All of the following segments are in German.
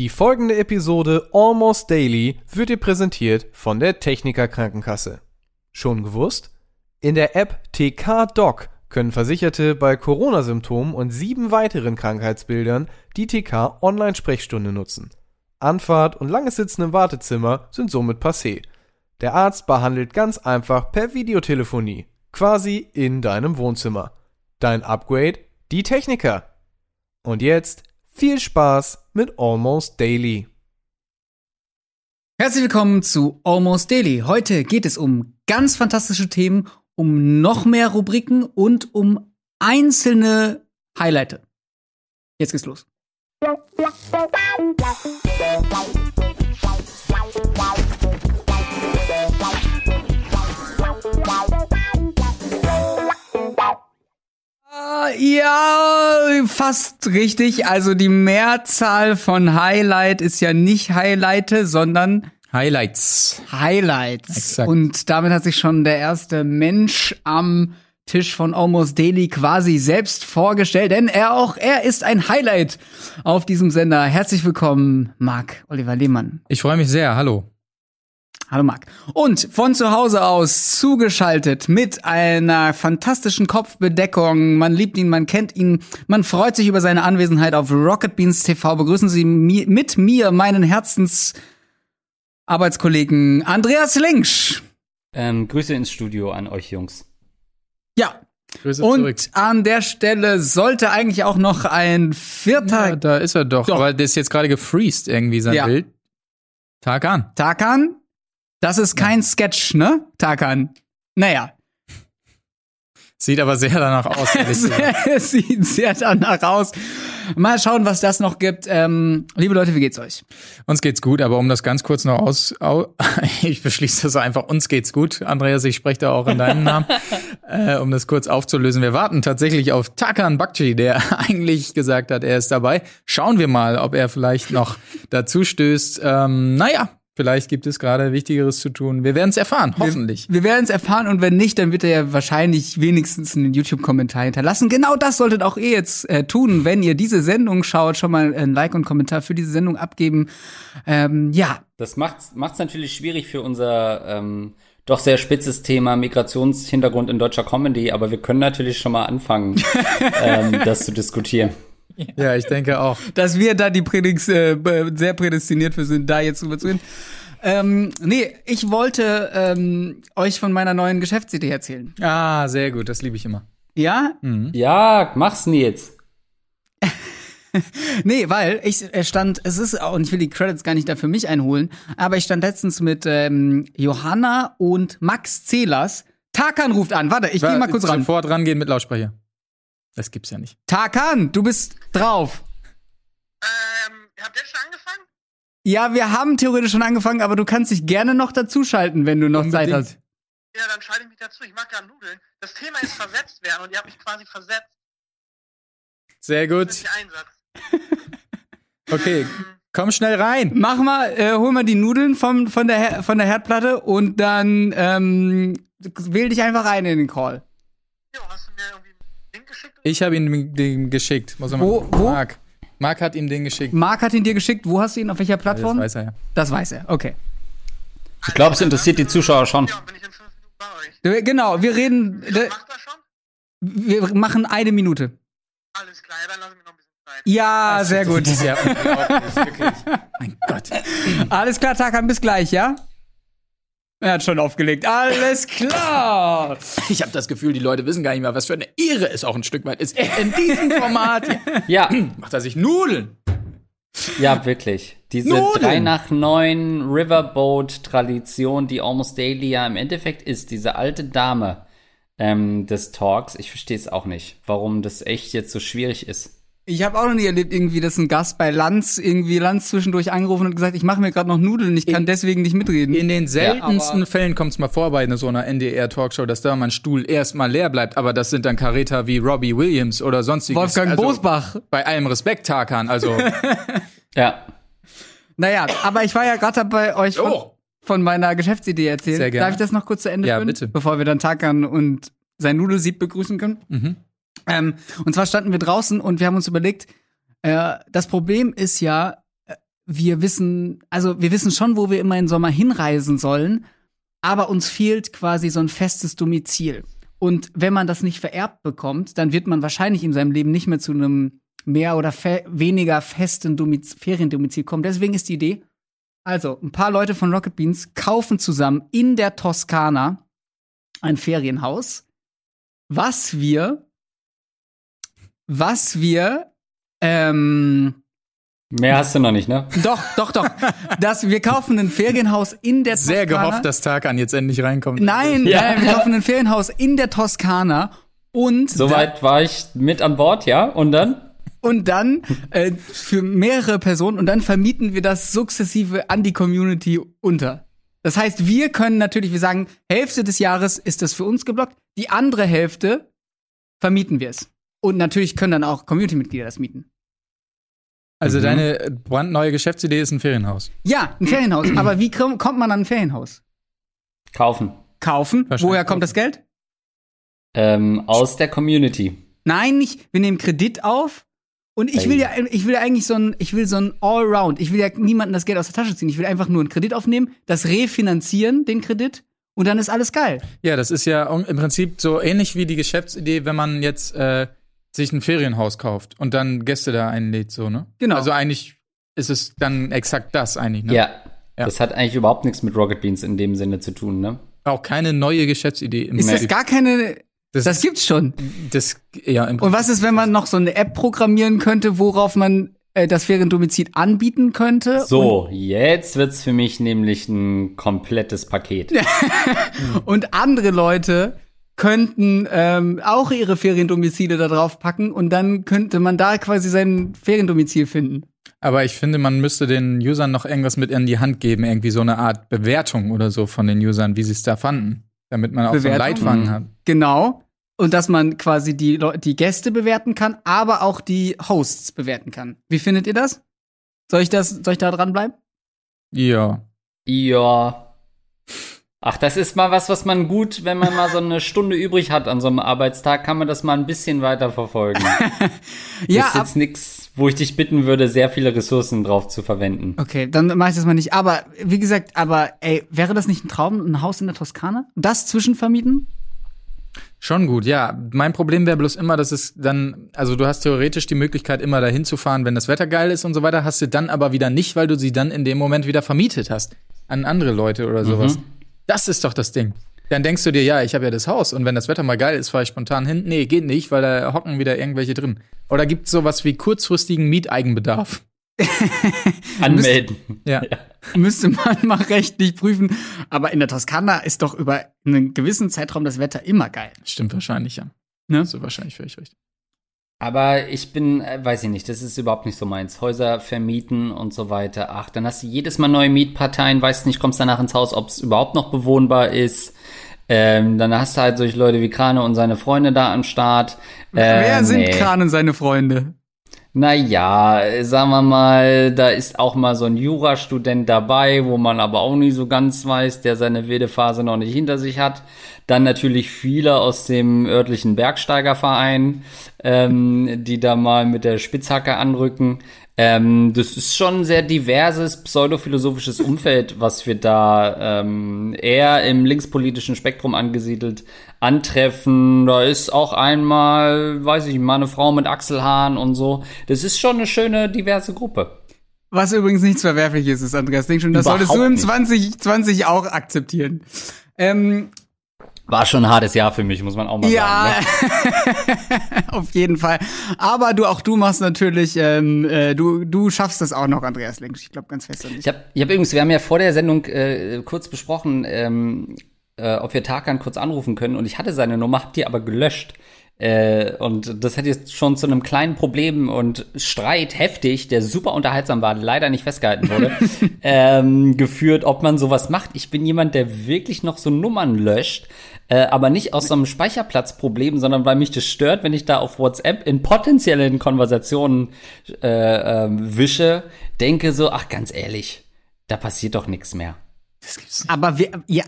Die folgende Episode Almost Daily wird dir präsentiert von der Techniker Krankenkasse. Schon gewusst? In der App TK Doc können Versicherte bei Corona-Symptomen und sieben weiteren Krankheitsbildern die TK Online-Sprechstunde nutzen. Anfahrt und langes Sitzen im Wartezimmer sind somit passé. Der Arzt behandelt ganz einfach per Videotelefonie, quasi in deinem Wohnzimmer. Dein Upgrade? Die Techniker. Und jetzt viel Spaß mit Almost Daily. Herzlich willkommen zu Almost Daily. Heute geht es um ganz fantastische Themen, um noch mehr Rubriken und um einzelne Highlights. Jetzt geht's los. Ja, fast richtig. Also die Mehrzahl von Highlight ist ja nicht Highlighte, sondern Highlights. Highlights. Exakt. Und damit hat sich schon der erste Mensch am Tisch von Almost Daily quasi selbst vorgestellt, denn er auch, er ist ein Highlight auf diesem Sender. Herzlich willkommen, Marc Oliver Lehmann. Ich freue mich sehr. Hallo. Hallo Marc. Und von zu Hause aus zugeschaltet mit einer fantastischen Kopfbedeckung. Man liebt ihn, man kennt ihn, man freut sich über seine Anwesenheit auf Rocket Beans TV. Begrüßen Sie mi mit mir meinen Herzensarbeitskollegen Andreas Linksch. Ähm, Grüße ins Studio an euch Jungs. Ja. Grüße Und zurück. an der Stelle sollte eigentlich auch noch ein vierter Ja, da ist er doch. Doch. Aber der ist jetzt gerade gefreezed irgendwie, sein Ja. Bild. Tag an. Tarkan. Das ist kein Sketch, ne? Tarkan. Naja. Sieht aber sehr danach aus. Es, sieht sehr danach aus. Mal schauen, was das noch gibt. Ähm, liebe Leute, wie geht's euch? uns geht's gut, aber um das ganz kurz noch aus, au, ich beschließe das einfach, uns geht's gut. Andreas, ich spreche da auch in deinem Namen, äh, um das kurz aufzulösen. Wir warten tatsächlich auf Takan Bakci, der eigentlich gesagt hat, er ist dabei. Schauen wir mal, ob er vielleicht noch dazu stößt. Ähm, naja, vielleicht gibt es gerade Wichtigeres zu tun. Wir werden es erfahren, hoffentlich. Wir werden es erfahren und wenn nicht, dann wird er ja wahrscheinlich wenigstens einen YouTube-Kommentar hinterlassen. Genau das solltet auch ihr jetzt äh, tun, wenn ihr diese Sendung schaut. Schon mal ein Like und Kommentar für diese Sendung abgeben. Ähm, ja, Das macht's, macht's natürlich schwierig für unser ähm, doch sehr spitzes Thema Migrationshintergrund in deutscher Comedy, aber wir können natürlich schon mal anfangen, ähm, das zu diskutieren. Ja, ich denke auch. dass wir da die Prädix, äh, sehr prädestiniert für sind, da jetzt drüber zu reden. Ähm, nee, ich wollte ähm, euch von meiner neuen Geschäftsidee erzählen. Ah, sehr gut, das liebe ich immer. Ja? Ja, mach's Nils. Nee, weil ich äh, stand, es ist, und ich will die Credits gar nicht da für mich einholen, aber ich stand letztens mit ähm, Johanna und Max Zehlers. Tarkan ruft an. Warte, ich gehe mal kurz ran. Sofort rangehen mit Lautsprecher. Das gibt's ja nicht. Tarkan, du bist drauf. Ähm, habt ihr schon angefangen? Ja, wir haben theoretisch schon angefangen, aber du kannst dich gerne noch dazuschalten, wenn du noch Zeit Unbedingt. hast. Ja, dann schalte ich mich dazu. Ich mag gerade Nudeln. Das Thema ist versetzt werden und ihr habt mich quasi versetzt. Sehr Das gut. ist der Einsatz. Okay, komm schnell rein. Mach mal, äh, hol mal die Nudeln vom, von, der, Her- von der Herdplatte und dann ähm, wähl dich einfach rein in den Call. Jo, hast du mir irgendwie einen Link geschickt? Ich habe ihm den geschickt. Muss Wo- wo? Marc. Marc hat ihm den geschickt. Marc hat ihn dir geschickt. Wo hast du ihn? Auf welcher Das Plattform? weiß er ja. Das weiß er. Okay. Ich glaube, es interessiert die Zuschauer schon. Ja, bin ich in fünf Minuten bei euch. Genau, wir reden. Macht das schon? Wir machen eine Minute. Alles klar, ja, dann lassen wir noch ein bisschen Zeit. Ja, sehr gut. Das ist ja unglaublich, wirklich. Mein Gott. Alles klar, Tarkan, bis gleich, ja? Er hat schon aufgelegt. Alles klar. Ich habe das Gefühl, die Leute wissen gar nicht mehr, was für eine Ehre es auch ein Stück weit ist. In diesem Format Ja, macht er sich Nudeln. ja, wirklich. Diese Nudeln. 3 nach 9 Riverboat-Tradition, die Almost Daily ja im Endeffekt ist, diese alte Dame ähm, des Talks, ich verstehe es auch nicht, warum das echt jetzt so schwierig ist. Ich habe auch noch nie erlebt, irgendwie, dass ein Gast bei Lanz irgendwie Lanz zwischendurch angerufen und gesagt, ich mache mir gerade noch Nudeln, ich kann deswegen nicht mitreden. In den seltensten aber- Fällen kommt es mal vor bei so einer NDR-Talkshow, dass da mal ein Stuhl erstmal leer bleibt, aber das sind dann Karäter wie Robbie Williams oder sonstiges. Wolfgang also, Bosbach. Bei allem Respekt, Tarkan. Also, Ja, Naja, aber ich war ja gerade dabei, euch von, Oh. von meiner Geschäftsidee erzählen. Sehr gerne. Darf ich das noch kurz zu Ende Ja, führen? bitte. Bevor wir dann Tarkan und sein Nudelsieb begrüßen können. Mhm. Ähm, und zwar standen wir draußen und wir haben uns überlegt, äh, das Problem ist ja, äh, wir wissen, also wir wissen schon, wo wir immer im Sommer hinreisen sollen, aber uns fehlt quasi so ein festes Domizil. Und wenn man das nicht vererbt bekommt, dann wird man wahrscheinlich in seinem Leben nicht mehr zu einem mehr oder fe weniger festen Domiz Feriendomizil kommen. Deswegen ist die Idee, also ein paar Leute von Rocket Beans kaufen zusammen in der Toskana ein Ferienhaus, was wir, was wir, ähm, Mehr hast du noch nicht, ne? doch, doch, doch, dass wir kaufen ein Ferienhaus in der Sehr Toskana. gehofft, dass Tarkan jetzt endlich reinkommt. Nein, Ja. nein, wir kaufen ein Ferienhaus in der Toskana und Soweit war ich mit an Bord, ja? Und dann? und dann äh, für mehrere Personen und dann vermieten wir das sukzessive an die Community unter. Das heißt, wir können natürlich, wir sagen, Hälfte des Jahres ist das für uns geblockt, die andere Hälfte vermieten wir es. Und natürlich können dann auch Community-Mitglieder das mieten. Also Mhm. deine brandneue Geschäftsidee ist ein Ferienhaus. Ja, ein Ferienhaus. Aber wie komm- kommt man an ein Ferienhaus? Kaufen. Kaufen. Woher kommt das Geld? Ähm, aus der Community. Nein, nicht. Wir nehmen Kredit auf. Und ich will ja, ich will ja eigentlich so ein, ich will so ein Allround. Ich will ja niemandem das Geld aus der Tasche ziehen. Ich will einfach nur einen Kredit aufnehmen, das refinanzieren, den Kredit, und dann ist alles geil. Ja, das ist ja im Prinzip so ähnlich wie die Geschäftsidee, wenn man jetzt äh, sich ein Ferienhaus kauft und dann Gäste da einlädt, so, ne? Genau. Also eigentlich ist es dann exakt das eigentlich, ne? Ja. Ja. Das hat eigentlich überhaupt nichts mit Rocket Beans in dem Sinne zu tun, ne? Auch keine neue Geschäftsidee. Im Ist das Prinzip. gar keine, das, das gibt's schon. das, ja, im Und was ist, wenn man noch so eine App programmieren könnte, worauf man äh, das Feriendomizil anbieten könnte? So, jetzt wird's für mich nämlich ein komplettes Paket. Und andere Leute könnten ähm, auch ihre Feriendomizile da drauf packen und dann könnte man da quasi sein Feriendomizil finden. Aber ich finde, man müsste den Usern noch irgendwas mit in die Hand geben, irgendwie so eine Art Bewertung oder so von den Usern, wie sie es da fanden, damit man auch so einen Bewertung? Leitfaden Mhm. hat. Genau. Und dass man quasi die, die Gäste bewerten kann, aber auch die Hosts bewerten kann. Wie findet ihr das? Soll ich das, soll ich da dranbleiben? Ja. Ja. Ach, das ist mal was, was man gut, wenn man mal so eine Stunde übrig hat an so einem Arbeitstag, kann man das mal ein bisschen weiter verfolgen. Ja, ist ab, jetzt nichts, wo ich dich bitten würde, sehr viele Ressourcen drauf zu verwenden. okay, dann mache ich das mal nicht. Aber wie gesagt, aber ey, wäre das nicht ein Traum, ein Haus in der Toskana? Das zwischenvermieten? Schon gut, ja. Mein Problem wäre bloß immer, dass es dann, also du hast theoretisch die Möglichkeit, immer dahin zu fahren, wenn das Wetter geil ist und so weiter, hast du dann aber wieder nicht, weil du sie dann in dem Moment wieder vermietet hast an andere Leute oder sowas. Das ist doch das Ding. Dann denkst du dir, ja, ich habe ja das Haus und wenn das Wetter mal geil ist, fahre ich spontan hin. Nee, geht nicht, weil da hocken wieder irgendwelche drin. Oder gibt es sowas wie kurzfristigen Mieteigenbedarf? Anmelden. Ja. Müsste man mal rechtlich prüfen. Aber in der Toskana ist doch über einen gewissen Zeitraum das Wetter immer geil. Stimmt wahrscheinlich, ja. Ne? So wahrscheinlich völlig richtig. Aber ich bin, äh, weiß ich nicht, das ist überhaupt nicht so meins. Häuser vermieten und so weiter. Ach, dann hast du jedes Mal neue Mietparteien, weißt nicht, kommst danach ins Haus, ob es überhaupt noch bewohnbar ist. Ähm, dann hast du halt solche Leute wie Krane und seine Freunde da am Start. Äh, Wer sind nee. Kran und seine Freunde? Naja, sagen wir mal, da ist auch mal so ein Jurastudent dabei, wo man aber auch nicht so ganz weiß, der seine wilde Phase noch nicht hinter sich hat. Dann natürlich viele aus dem örtlichen Bergsteigerverein, ähm, die da mal mit der Spitzhacke anrücken. Ähm, das ist schon ein sehr diverses pseudophilosophisches Umfeld, was wir da ähm, eher im linkspolitischen Spektrum angesiedelt antreffen. Da ist auch einmal, weiß ich, mal eine Frau mit Achselhaaren und so. Das ist schon eine schöne, diverse Gruppe. Was übrigens nichts Verwerfliches ist, Andreas. Denk schon, das Überhaupt solltest du im nicht. 2020 auch akzeptieren. Ähm, War schon ein hartes Jahr für mich, muss man auch mal ja, sagen. Ne? auf jeden Fall. Aber du, auch du machst natürlich, ähm, äh, du, du schaffst das auch noch, Andreas Lenk. Ich glaube ganz fest an dich. Ich habe ich hab übrigens, wir haben ja vor der Sendung äh, kurz besprochen, ähm, äh, ob wir Tarkan kurz anrufen können und ich hatte seine Nummer, hab die aber gelöscht. Äh, und das hat jetzt schon zu einem kleinen Problem und Streit heftig, der super unterhaltsam war, leider nicht festgehalten wurde, ähm, geführt, ob man sowas macht. Ich bin jemand, der wirklich noch so Nummern löscht, äh, aber nicht aus so einem Speicherplatzproblem, sondern weil mich das stört, wenn ich da auf WhatsApp in potenziellen Konversationen äh, ähm, wische, denke so, ach ganz ehrlich, da passiert doch nichts mehr. Aber wir, ja,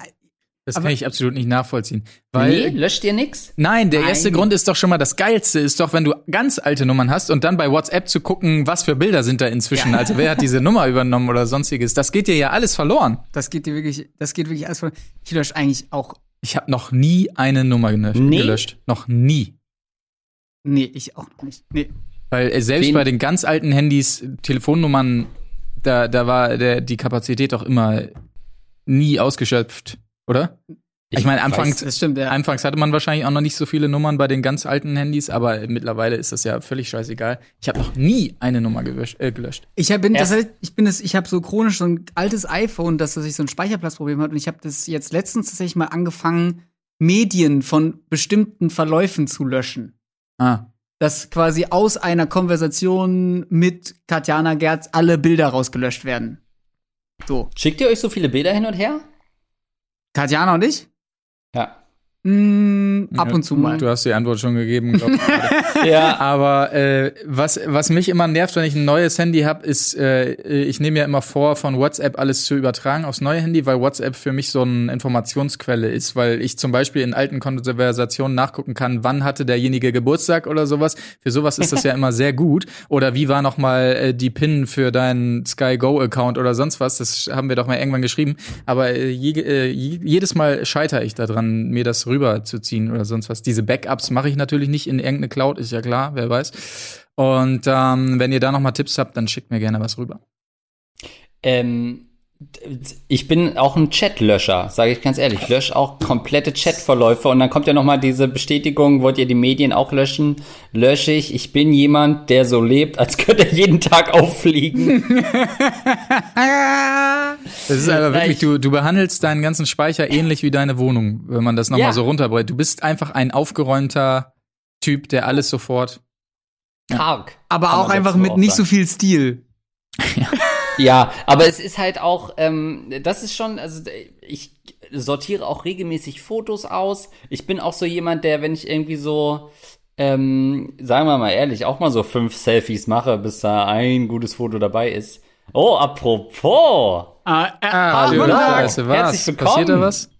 Das Aber- kann ich absolut nicht nachvollziehen. Weil, nee, löscht ihr nix? Nein, der erste Nein. Grund ist doch schon mal das Geilste, ist doch, wenn du ganz alte Nummern hast und dann bei WhatsApp zu gucken, was für Bilder sind da inzwischen. Also wer hat diese Nummer übernommen oder sonstiges. Das geht dir ja alles verloren. Das geht dir wirklich, das geht wirklich alles von. Ich lösche eigentlich auch. Ich habe noch nie eine Nummer gelöscht. Nee? gelöscht. Noch nie. Nee, ich auch noch nicht. Nee. Weil äh, selbst Wen- bei den ganz alten Handys, Telefonnummern, da, da war der, die Kapazität doch immer nie ausgeschöpft, oder? Ich, meine, anfangs, Das stimmt, ja. anfangs hatte man wahrscheinlich auch noch nicht so viele Nummern bei den ganz alten Handys, aber mittlerweile ist das ja völlig scheißegal. Ich habe noch nie eine Nummer gewösch, äh, gelöscht. Ich hab, bin, das, heißt, ich bin das, ich habe so chronisch so ein altes iPhone, das dass ich so ein Speicherplatzproblem hat und ich habe das jetzt letztens tatsächlich mal angefangen, Medien von bestimmten Verläufen zu löschen. Ah. Dass quasi aus einer Konversation mit Katjana Gerz alle Bilder rausgelöscht werden. So. Schickt ihr euch so viele Bilder hin und her? Katjana und ich? Ja. Mm, ab und zu mal. Du hast die Antwort schon gegeben, glaub ich. Ja. Aber äh, was, was mich immer nervt, wenn ich ein neues Handy habe, ist, äh, ich nehme ja immer vor, von WhatsApp alles zu übertragen aufs neue Handy, weil WhatsApp für mich so eine Informationsquelle ist, weil ich zum Beispiel in alten Konversationen nachgucken kann, wann hatte derjenige Geburtstag oder sowas. Für sowas ist das ja immer sehr gut. Oder wie war noch mal äh, die PIN für deinen Sky Go Account oder sonst was? Das haben wir doch mal irgendwann geschrieben. Aber äh, je, äh, je, jedes Mal scheitere ich daran, mir das rüber zu ziehen oder sonst was. Diese Backups mache ich natürlich nicht in irgendeine Cloud, ist ja klar, wer weiß. Und ähm, wenn ihr da noch mal Tipps habt, dann schickt mir gerne was rüber. Ähm, ich bin auch ein Chatlöscher, sage ich ganz ehrlich. Ich lösche auch komplette Chatverläufe und dann kommt ja noch mal diese Bestätigung, wollt ihr die Medien auch löschen? Lösche ich. Ich bin jemand, der so lebt, als könnte er jeden Tag auffliegen. Das ist aber wirklich, ich- du, du behandelst deinen ganzen Speicher ähnlich wie deine Wohnung, wenn man das noch mal Ja. so runterbricht. Du bist einfach ein aufgeräumter Typ, der alles sofort. Karg. Aber auch einfach mit auch nicht sagen. so viel Stil. Ja, aber es ist halt auch, ähm, das ist schon, also ich sortiere auch regelmäßig Fotos aus. Ich bin auch so jemand, der, wenn ich irgendwie so, ähm, sagen wir mal ehrlich, auch mal so fünf Selfies mache, bis da ein gutes Foto dabei ist. Oh, apropos. Ah, äh, Ah, Tag. weißt du was? Herzlich willkommen. Passiert da was?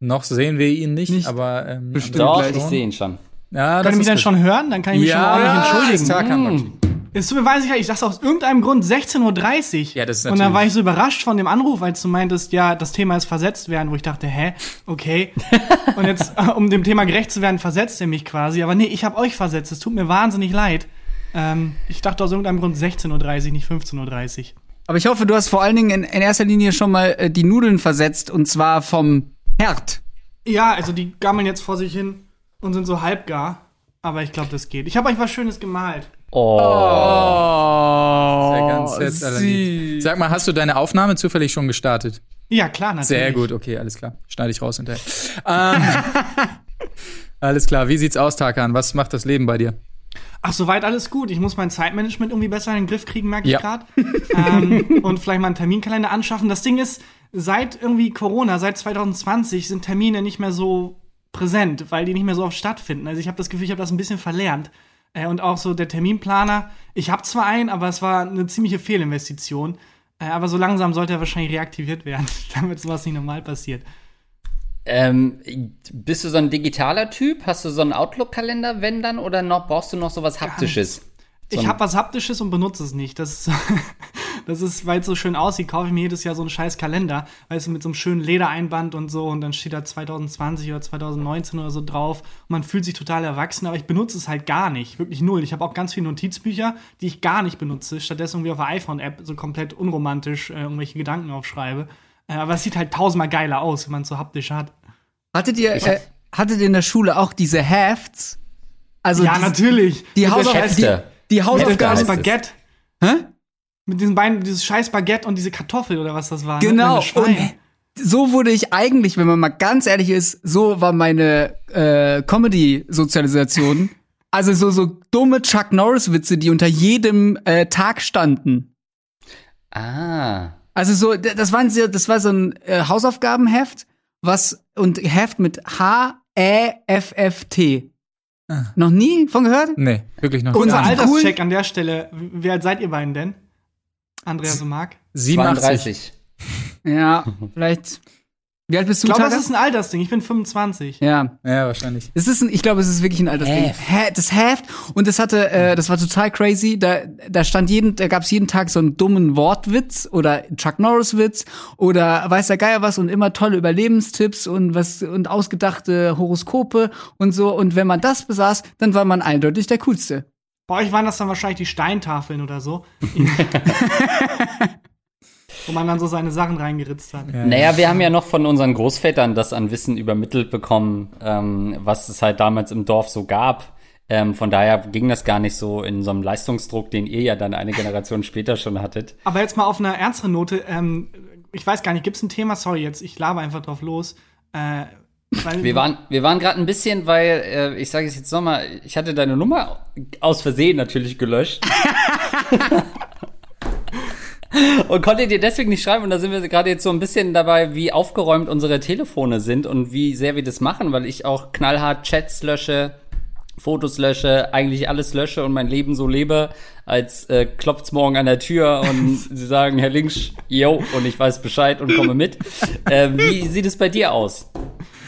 Noch sehen wir ihn nicht, Nicht. aber ähm, Bestimmt Doch, ich sehe ihn schon. Ja, Kann ich mich ist dann schon hören? Dann kann ich mich ja, schon ordentlich entschuldigen. Tarkan Hm. Es tut mir wahnsinnig leid, ich dachte aus irgendeinem Grund 16.30 Uhr. Ja, das ist Und dann war ich so überrascht von dem Anruf, als du meintest, ja, das Thema ist versetzt werden, wo ich dachte, hä, okay. Und jetzt, äh, um dem Thema gerecht zu werden, versetzt er mich quasi. Aber nee, ich habe euch versetzt. Es tut mir wahnsinnig leid. Ähm, ich dachte aus irgendeinem Grund 16.30 Uhr, nicht 15.30 Uhr. Aber ich hoffe, du hast vor allen Dingen in, in erster Linie schon mal äh, die Nudeln versetzt und zwar vom Herd. Ja, also die gammeln jetzt vor sich hin und sind so halbgar. Aber ich glaube, das geht. Ich habe euch was Schönes gemalt. Oh. Oh, Sehr ganz jetzt allerlieb. Sag mal, hast du deine Aufnahme zufällig schon gestartet? Ja, klar, natürlich. Sehr gut, okay, alles klar. Schneide ich raus hinterher. ähm, alles klar, wie sieht's aus, Tarkan? Was macht das Leben bei dir? Ach, soweit alles gut. Ich muss mein Zeitmanagement irgendwie besser in den Griff kriegen, merke Ja. ich gerade. ähm, und vielleicht mal einen Terminkalender anschaffen. Das Ding ist, seit irgendwie Corona, seit 2020 sind Termine nicht mehr so präsent, weil die nicht mehr so oft stattfinden. Also ich habe das Gefühl, ich habe das ein bisschen verlernt. Äh, und auch so der Terminplaner. Ich habe zwar einen, aber es war eine ziemliche Fehlinvestition. Äh, aber so langsam sollte er wahrscheinlich reaktiviert werden, damit sowas nicht normal passiert. Ähm, bist du so ein digitaler Typ? Hast du so einen Outlook-Kalender, wenn dann? Oder noch, brauchst du noch sowas Haptisches? So Ich habe was Haptisches und benutze es nicht. Das ist, so- das ist, weil es so schön aussieht, kaufe ich mir jedes Jahr so einen scheiß Kalender, weißt du, mit so einem schönen Ledereinband und so und dann steht da 2020 oder 2019 oder so drauf und man fühlt sich total erwachsen, aber ich benutze es halt gar nicht, wirklich null. Ich habe auch ganz viele Notizbücher, die ich gar nicht benutze, stattdessen irgendwie auf der iPhone-App so komplett unromantisch äh, irgendwelche Gedanken aufschreibe. Äh, aber es sieht halt tausendmal geiler aus, wenn man es so haptisch hat. Hattet ihr, äh, hattet ihr in der Schule auch diese Hefts? Also ja, die, natürlich. Die, Mit der Hausauf scheiß- die, die Hausaufgaben. Baguette. Hä? Mit diesen beiden, dieses scheiß Baguette und diese Kartoffel oder was das war. ne? Genau. Schwein. Und so wurde ich eigentlich, wenn man mal ganz ehrlich ist, so war meine äh, Comedy-Sozialisation. Also so, so dumme Chuck Norris-Witze, die unter jedem äh, Tag standen. Ah. Also so, das waren so, das war so ein äh, Hausaufgabenheft, was und Heft mit H E F F T. Noch nie von gehört? Nee, wirklich noch Unser Und- nicht. Alterscheck an der Stelle. Wie alt seid ihr beiden denn? Andreas und Marc? 87. 32. Ja, vielleicht Wie alt bist Ich du, glaube, das ist ein Altersding. Ich bin 25. Ja, Ja, wahrscheinlich. Es ist ein, ich glaube, es ist wirklich ein altes Ding. Heft. Das Heft. Und das hatte, äh, das war total crazy. Da, da stand jeden, da gab's jeden Tag so einen dummen Wortwitz oder Chuck Norris Witz oder weiß der Geier was und immer tolle Überlebenstipps und was und ausgedachte Horoskope und so. Und wenn man das besaß, dann war man eindeutig der coolste. Bei euch waren das dann wahrscheinlich die Steintafeln oder so. Wo man dann so seine Sachen reingeritzt hat. Naja, wir haben ja noch von unseren Großvätern das an Wissen übermittelt bekommen, ähm, was es halt damals im Dorf so gab. Ähm, von daher ging das gar nicht so in so einem Leistungsdruck, den ihr ja dann eine Generation später schon hattet. Aber jetzt mal auf einer ernsteren Note. Ähm, ich weiß gar nicht, gibt's ein Thema? Sorry, jetzt ich laber einfach drauf los. Äh, weil Wir waren, wir waren gerade ein bisschen, weil, äh, ich sage es jetzt nochmal, ich hatte deine Nummer aus Versehen natürlich gelöscht. und konnte dir deswegen nicht schreiben. Und da sind wir gerade jetzt so ein bisschen dabei, wie aufgeräumt unsere Telefone sind und wie sehr wir das machen, weil ich auch knallhart Chats lösche, Fotos lösche, eigentlich alles lösche und mein Leben so lebe, als äh, klopft's morgen an der Tür und sie sagen, Herr Links, yo, und ich weiß Bescheid und komme mit. Äh, wie sieht es bei dir aus?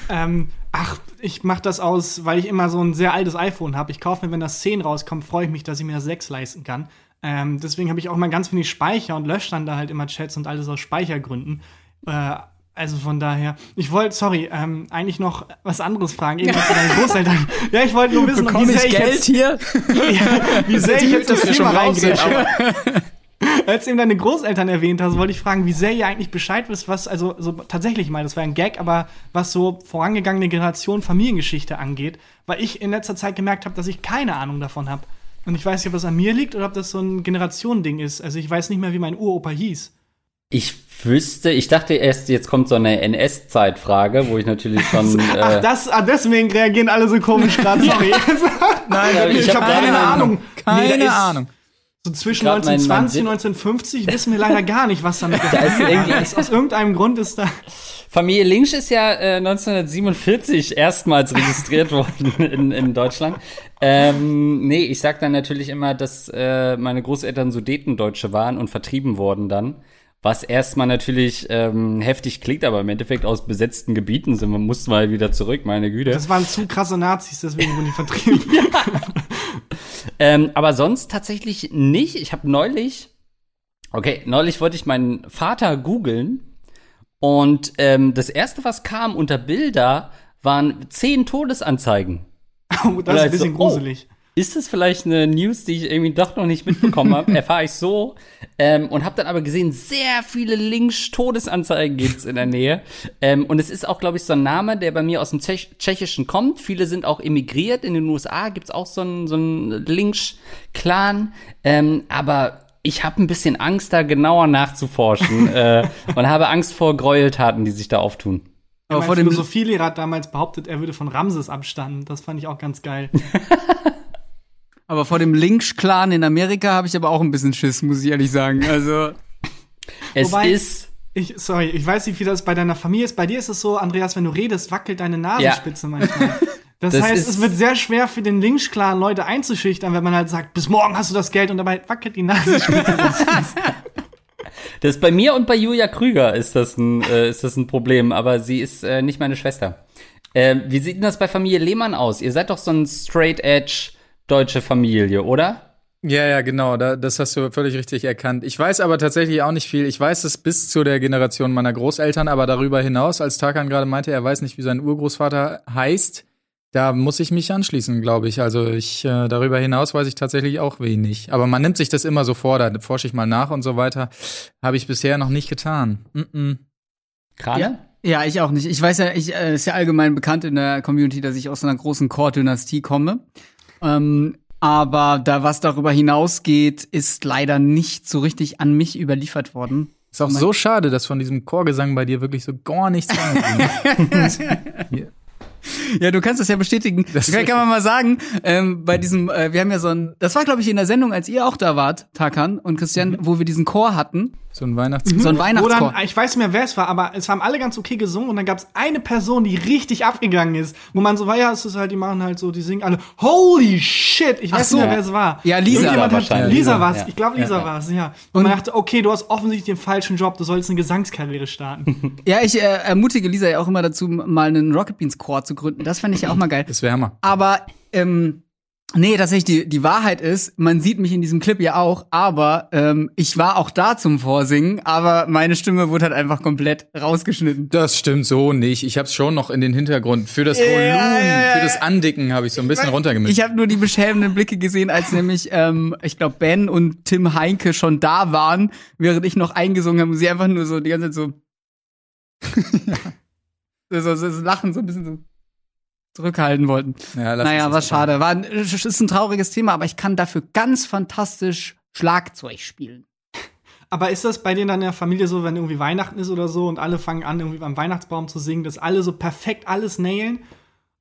Ähm, ach, ich mach das aus, weil ich immer so ein sehr altes iPhone habe. Ich kaufe mir, wenn das 10 rauskommt, freue ich mich, dass ich mir das 6 leisten kann. Ähm, deswegen habe ich auch mal ganz wenig Speicher und lösche dann da halt immer Chats und alles aus Speichergründen. Äh, also von daher, ich wollte, sorry, ähm, eigentlich noch was anderes fragen, eben zu deinen Großeltern. ja, ich wollte nur wissen, wie sehr ich jetzt, hier? ja, wie sehr ich jetzt das Thema reingrätsche. Als du eben deine Großeltern erwähnt hast, wollte ich fragen, wie sehr ihr eigentlich Bescheid wisst, was, also so tatsächlich mal, das war ein Gag, aber was so vorangegangene Generation Familiengeschichte angeht, weil ich in letzter Zeit gemerkt habe, dass ich keine Ahnung davon habe. Und ich weiß nicht, ob das an mir liegt oder ob das so ein Generationending ist. Also ich weiß nicht mehr, wie mein Uropa hieß. Ich wüsste, ich dachte erst, jetzt kommt so eine NS-Zeitfrage, wo ich natürlich schon. Ach, Äh, das, ah, deswegen reagieren alle so komisch gerade, sorry. Nein, ich ich habe hab keine keine Ahnung. Keine Nee, Ahnung. So zwischen Grad mein- 1920 und mein 1950 wissen wir leider gar nicht, was damit Da ist ist. Aus irgendeinem Grund ist da. Familie Links ist ja äh, 1947 erstmals registriert worden in, in Deutschland. Ähm, nee, ich sag dann natürlich immer, dass äh, meine Großeltern Sudetendeutsche waren und vertrieben worden dann. Was erstmal natürlich ähm, heftig klingt, aber im Endeffekt aus besetzten Gebieten sind. Man musste mal wieder zurück, meine Güte. Das waren zu krasse Nazis, deswegen wurden die vertrieben. Ähm, aber sonst tatsächlich nicht. Ich habe neulich, okay, neulich wollte ich meinen Vater googeln und ähm, das erste, was kam unter Bilder, waren zehn Todesanzeigen. Oh, das ist ein bisschen so, oh, gruselig. Ist das vielleicht eine News, die ich irgendwie doch noch nicht mitbekommen habe? Erfahre ich so. Ähm, und habe dann aber gesehen, sehr viele Links-Todesanzeigen gibt's in der Nähe. Ähm, und es ist auch, glaube ich, so ein Name, der bei mir aus dem Tschech Tschechischen kommt. Viele sind auch emigriert. In den USA gibt's auch so einen so einen Links-Clan. Ähm, aber ich habe ein bisschen Angst, da genauer nachzuforschen. äh, und habe Angst vor Gräueltaten, die sich da auftun. Aber vor dem- Philosophielehrer hat damals behauptet, er würde von Ramses abstammen. Das fand ich auch ganz geil. Aber vor dem Lynch-Clan in Amerika habe ich aber auch ein bisschen Schiss, muss ich ehrlich sagen. Also, Es Wobei- ist Ich, sorry, ich weiß nicht, wie das bei deiner Familie ist. Bei dir ist es so, Andreas, wenn du redest, wackelt deine Nasenspitze manchmal. Das, Das heißt, ist- es wird sehr schwer für den Lynch-Clan Leute einzuschüchtern, wenn man halt sagt, bis morgen hast du das Geld und dabei wackelt die Nasenspitze. Das bei mir und bei Julia Krüger ist das ein, äh, ist das ein Problem, aber sie ist äh, nicht meine Schwester. Ähm, wie sieht denn das bei Familie Lehmann aus? Ihr seid doch so ein straight edge deutsche Familie, oder? Ja, ja, genau, da, das hast du völlig richtig erkannt. Ich weiß aber tatsächlich auch nicht viel. Ich weiß es bis zu der Generation meiner Großeltern, aber darüber hinaus, als Tarkan gerade meinte, er weiß nicht, wie sein Urgroßvater heißt, da muss ich mich anschließen, glaube ich. Also ich äh, darüber hinaus weiß ich tatsächlich auch wenig. Aber man nimmt sich das immer so vor, da forsche ich mal nach und so weiter. Habe ich bisher noch nicht getan. Mm -mm. Krane? ja. Ja, ich auch nicht. Ich weiß ja, ich äh, ist ja allgemein bekannt in der Community, dass ich aus einer großen Core-Dynastie komme. Ähm, aber da was darüber hinausgeht, ist leider nicht so richtig an mich überliefert worden. Ist auch so schade, dass von diesem Chorgesang bei dir wirklich so gar nichts angeht. Ja, du kannst das ja bestätigen. Das kann man mal sagen, ähm, bei diesem, äh, wir haben ja so ein, das war glaube ich in der Sendung, als ihr auch da wart, Takan und Christian, wo wir diesen Chor hatten, So ein Weihnachts... so ein Wo Weihnachtschor. dann, ich weiß nicht mehr, wer es war, aber es haben alle ganz okay gesungen und dann gab es eine Person, die richtig abgegangen ist, wo man so war, ja, es ist halt, die machen halt so, die singen alle, holy shit, ich Ach weiß so. nicht mehr, wer es war. Ja, Lisa. Hat- wahrscheinlich. Lisa war es, ja. ich glaube, Lisa Ja, war es, ja. Und man dachte, okay, du hast offensichtlich den falschen Job, du sollst eine Gesangskarriere starten. Ja, ich äh, ermutige Lisa ja auch immer dazu, mal einen Rocket Beans Chor zu gründen. Das fände ich ja auch mal geil. Das wäre Hammer. Aber ähm, nee, tatsächlich die die Wahrheit ist, man sieht mich in diesem Clip ja auch, aber ähm, ich war auch da zum Vorsingen, aber meine Stimme wurde halt einfach komplett rausgeschnitten. Das stimmt so nicht. Ich habe es schon noch in den Hintergrund. Für das Volumen, ja, ja. für das Andicken habe ich so ein bisschen runtergemischt. Ich habe nur die beschämenden Blicke gesehen, als nämlich, ähm, ich glaube, Ben und Tim Heinke schon da waren, während ich noch eingesungen habe und sie einfach nur so die ganze Zeit so. so, so, so lachen, so ein bisschen so zurückhalten wollten. ja, lass naja, war schade. War, ein- es ist ein trauriges Thema, aber ich kann dafür ganz fantastisch Schlagzeug spielen. Aber ist das bei denen dann in der Familie so, wenn irgendwie Weihnachten ist oder so und alle fangen an, irgendwie beim Weihnachtsbaum zu singen, dass alle so perfekt alles nailen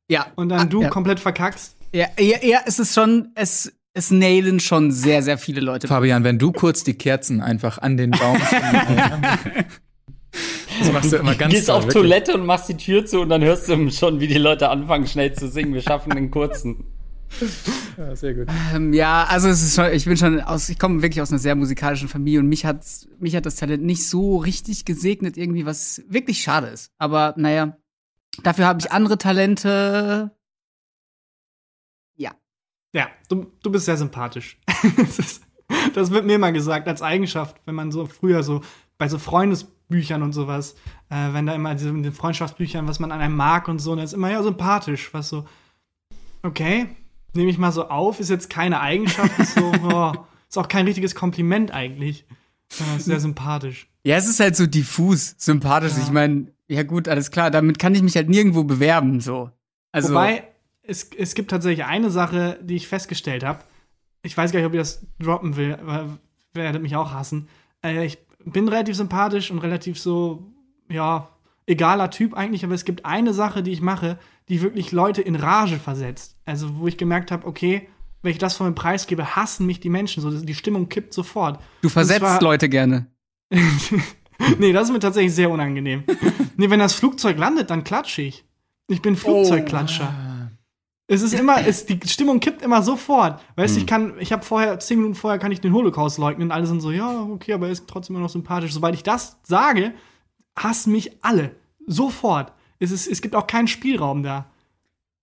Ja. und dann Ah, du ja. komplett verkackst? Ja, ja, ja, es ist schon, es, es nailen schon sehr, sehr viele Leute. Fabian, wenn du kurz die Kerzen einfach an den Baum Das machst du immer ganz Gehst toll, auf wirklich. Toilette und machst die Tür zu und dann hörst du schon, wie die Leute anfangen, schnell zu singen. Wir schaffen den kurzen. Ja, sehr gut. Ähm, ja, also es ist schon, ich bin schon aus, ich komme wirklich aus einer sehr musikalischen Familie und mich hat, mich hat das Talent nicht so richtig gesegnet irgendwie, was wirklich schade ist. Aber naja, dafür habe ich andere Talente. Ja. Ja, du, du bist sehr sympathisch. das, ist, das wird mir immer gesagt als Eigenschaft, wenn man so früher so bei so Freundesbüchern und sowas, äh, wenn da immer diese in den Freundschaftsbüchern, was man an einem mag und so, und dann ist immer ja sympathisch, was so, okay, nehme ich mal so auf, ist jetzt keine Eigenschaft, ist so, oh, ist auch kein richtiges Kompliment eigentlich. sondern ist sehr sympathisch. Ja, es ist halt so diffus, sympathisch. Ich meine, ja gut, alles klar, damit kann ich mich halt nirgendwo bewerben, so. Also, Wobei, es, es gibt tatsächlich eine Sache, die ich festgestellt habe. Ich weiß gar nicht, ob ich das droppen will, aber werdet mich auch hassen. Äh, ich bin relativ sympathisch und relativ so, ja, egaler Typ eigentlich, aber es gibt eine Sache, die ich mache, die wirklich Leute in Rage versetzt. Also, wo ich gemerkt habe, okay, wenn ich das von mir preisgebe, hassen mich die Menschen. So, die Stimmung kippt sofort. du versetzt Das war- Leute gerne. nee, das ist mir tatsächlich sehr unangenehm. nee, wenn das Flugzeug landet, dann klatsche ich. Ich bin Flugzeugklatscher. Es ist immer, es, die Stimmung kippt immer sofort. Weißt du, ich kann, ich habe vorher, zehn Minuten vorher kann ich den Holocaust leugnen. Alle sind so, ja, okay, aber er ist trotzdem immer noch sympathisch. Sobald ich das sage, hassen mich alle. Sofort. Es, ist, es gibt auch keinen Spielraum da.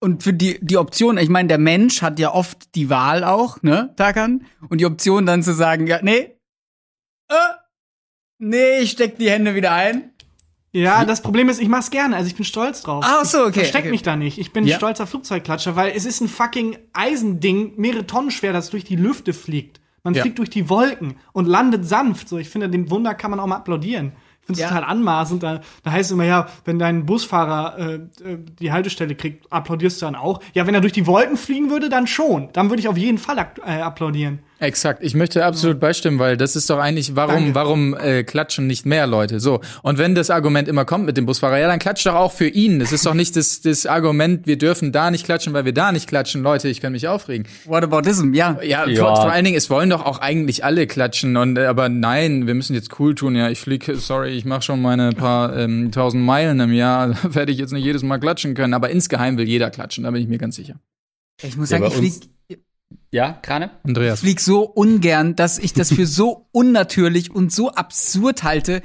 Und für die, die Option, ich meine, der Mensch hat ja oft die Wahl auch, ne, Takan? Und die Option dann zu sagen, ja, nee, äh, nee, ich steck die Hände wieder ein. Ja, das Problem ist, ich mach's gerne, also ich bin stolz drauf. Ach so, okay, Ich versteck okay. mich da nicht. Ich bin Ja. ein stolzer Flugzeugklatscher, weil es ist ein fucking Eisending, mehrere Tonnen schwer, das durch die Lüfte fliegt. Man Ja. fliegt durch die Wolken und landet sanft. So, ich finde, dem Wunder kann man auch mal applaudieren. Ich finde es Ja. total anmaßend. Da, da heißt es immer, ja, wenn dein Busfahrer äh, äh, die Haltestelle kriegt, applaudierst du dann auch. Ja, wenn er durch die Wolken fliegen würde, dann schon. Dann würde ich auf jeden Fall äh, applaudieren. Exakt, ich möchte absolut beistimmen, weil das ist doch eigentlich, warum, Danke. warum äh, klatschen nicht mehr Leute? So. Und wenn das Argument immer kommt mit dem Busfahrer, ja, dann klatscht doch auch für ihn. Das ist doch nicht das, das Argument, wir dürfen da nicht klatschen, weil wir da nicht klatschen. Leute, ich kann mich aufregen. What about this? Ja. Ja, Ja. Vor, vor allen Dingen, es wollen doch auch eigentlich alle klatschen. Und äh, aber nein, wir müssen jetzt cool tun. Ja, ich fliege, sorry, ich mache schon meine paar ähm, tausend Meilen im Jahr. Da werde ich jetzt nicht jedes Mal klatschen können. Aber insgeheim will jeder klatschen, da bin ich mir ganz sicher. Ich muss Ja, sagen, ich uns- flieg, Ja, Krane? Andreas. flieg so ungern, dass ich das für so unnatürlich und so absurd halte.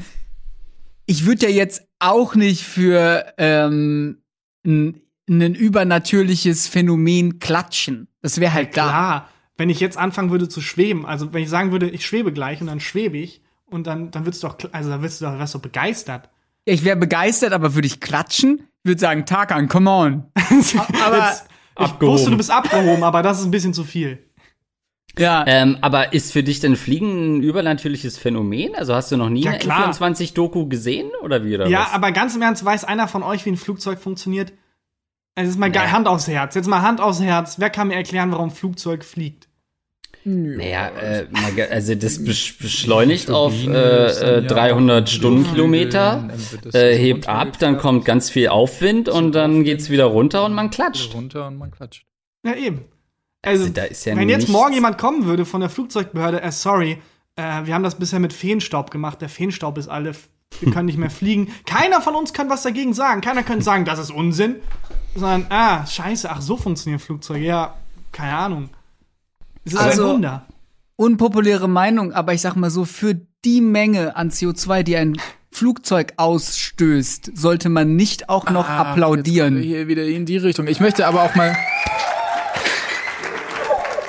Ich würde ja jetzt auch nicht für ähm, ein, ein übernatürliches Phänomen klatschen. Das wäre halt da. Klar, wenn ich jetzt anfangen würde zu schweben, also wenn ich sagen würde, ich schwebe gleich und dann schwebe ich und dann, dann würdest du doch, also dann wirst du doch, wärst du doch begeistert. Ja, Ich wäre begeistert, aber würde ich klatschen? Ich würde sagen, Tarkan, come on. Aber Jetzt ich abgehoben. wusste, du bist abgehoben, aber das ist ein bisschen zu viel. Ja, Ähm, aber ist für dich denn Fliegen ein übernatürliches Phänomen? Also hast du noch nie Ja, eine klar. N24-Doku gesehen oder wie oder Ja, was? aber ganz im Ernst, weiß einer von euch, wie ein Flugzeug funktioniert? Also jetzt mal geil, Nee. Hand aufs Herz. Jetzt mal Hand aufs Herz. Wer kann mir erklären, warum ein Flugzeug fliegt? Naja, äh, also das besch beschleunigt auf äh, ist dann äh, ja 300 auch Stundenkilometer, äh, hebt ab, dann kommt ganz viel Aufwind und dann geht's wieder runter und man klatscht. runter und man klatscht. Ja, eben. Also, Also, da ist ja wenn jetzt morgen jemand kommen würde von der Flugzeugbehörde, äh, sorry, äh, wir haben das bisher mit Feenstaub gemacht, der Feenstaub ist alle, wir können nicht mehr fliegen. Keiner von uns kann was dagegen sagen. Keiner kann sagen, das ist Unsinn. Sondern, ah, scheiße, ach, so funktionieren Flugzeuge. Ja, keine Ahnung. Es ist Also- ein Wunder. Unpopuläre Meinung, aber ich sag mal so, für die Menge an CO2, die ein Flugzeug ausstößt, sollte man nicht auch noch Ah, Jetzt kommen wir applaudieren. hier wieder in die Richtung. Ich möchte aber auch mal.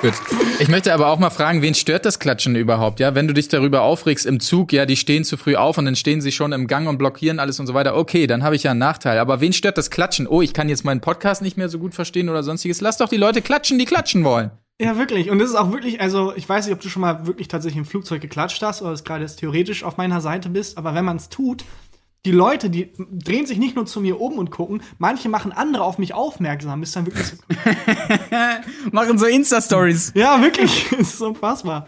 Gut. Ich möchte aber auch mal fragen, wen stört das Klatschen überhaupt? Ja, wenn du dich darüber aufregst im Zug, ja, die stehen zu früh auf und dann stehen sie schon im Gang und blockieren alles und so weiter. Okay, dann habe ich ja einen Nachteil. Aber wen stört das Klatschen? Oh, ich kann jetzt meinen Podcast nicht mehr so gut verstehen oder sonstiges. Lass doch die Leute klatschen, die klatschen wollen. Ja, wirklich. Und das ist auch wirklich, also ich weiß nicht, ob du schon mal wirklich tatsächlich im Flugzeug geklatscht hast oder es gerade jetzt theoretisch auf meiner Seite bist, aber wenn man es tut, die Leute, die drehen sich nicht nur zu mir um und gucken, manche machen andere auf mich aufmerksam. Ist dann wirklich so, Machen so Insta-Stories. ja, wirklich, es ist unfassbar.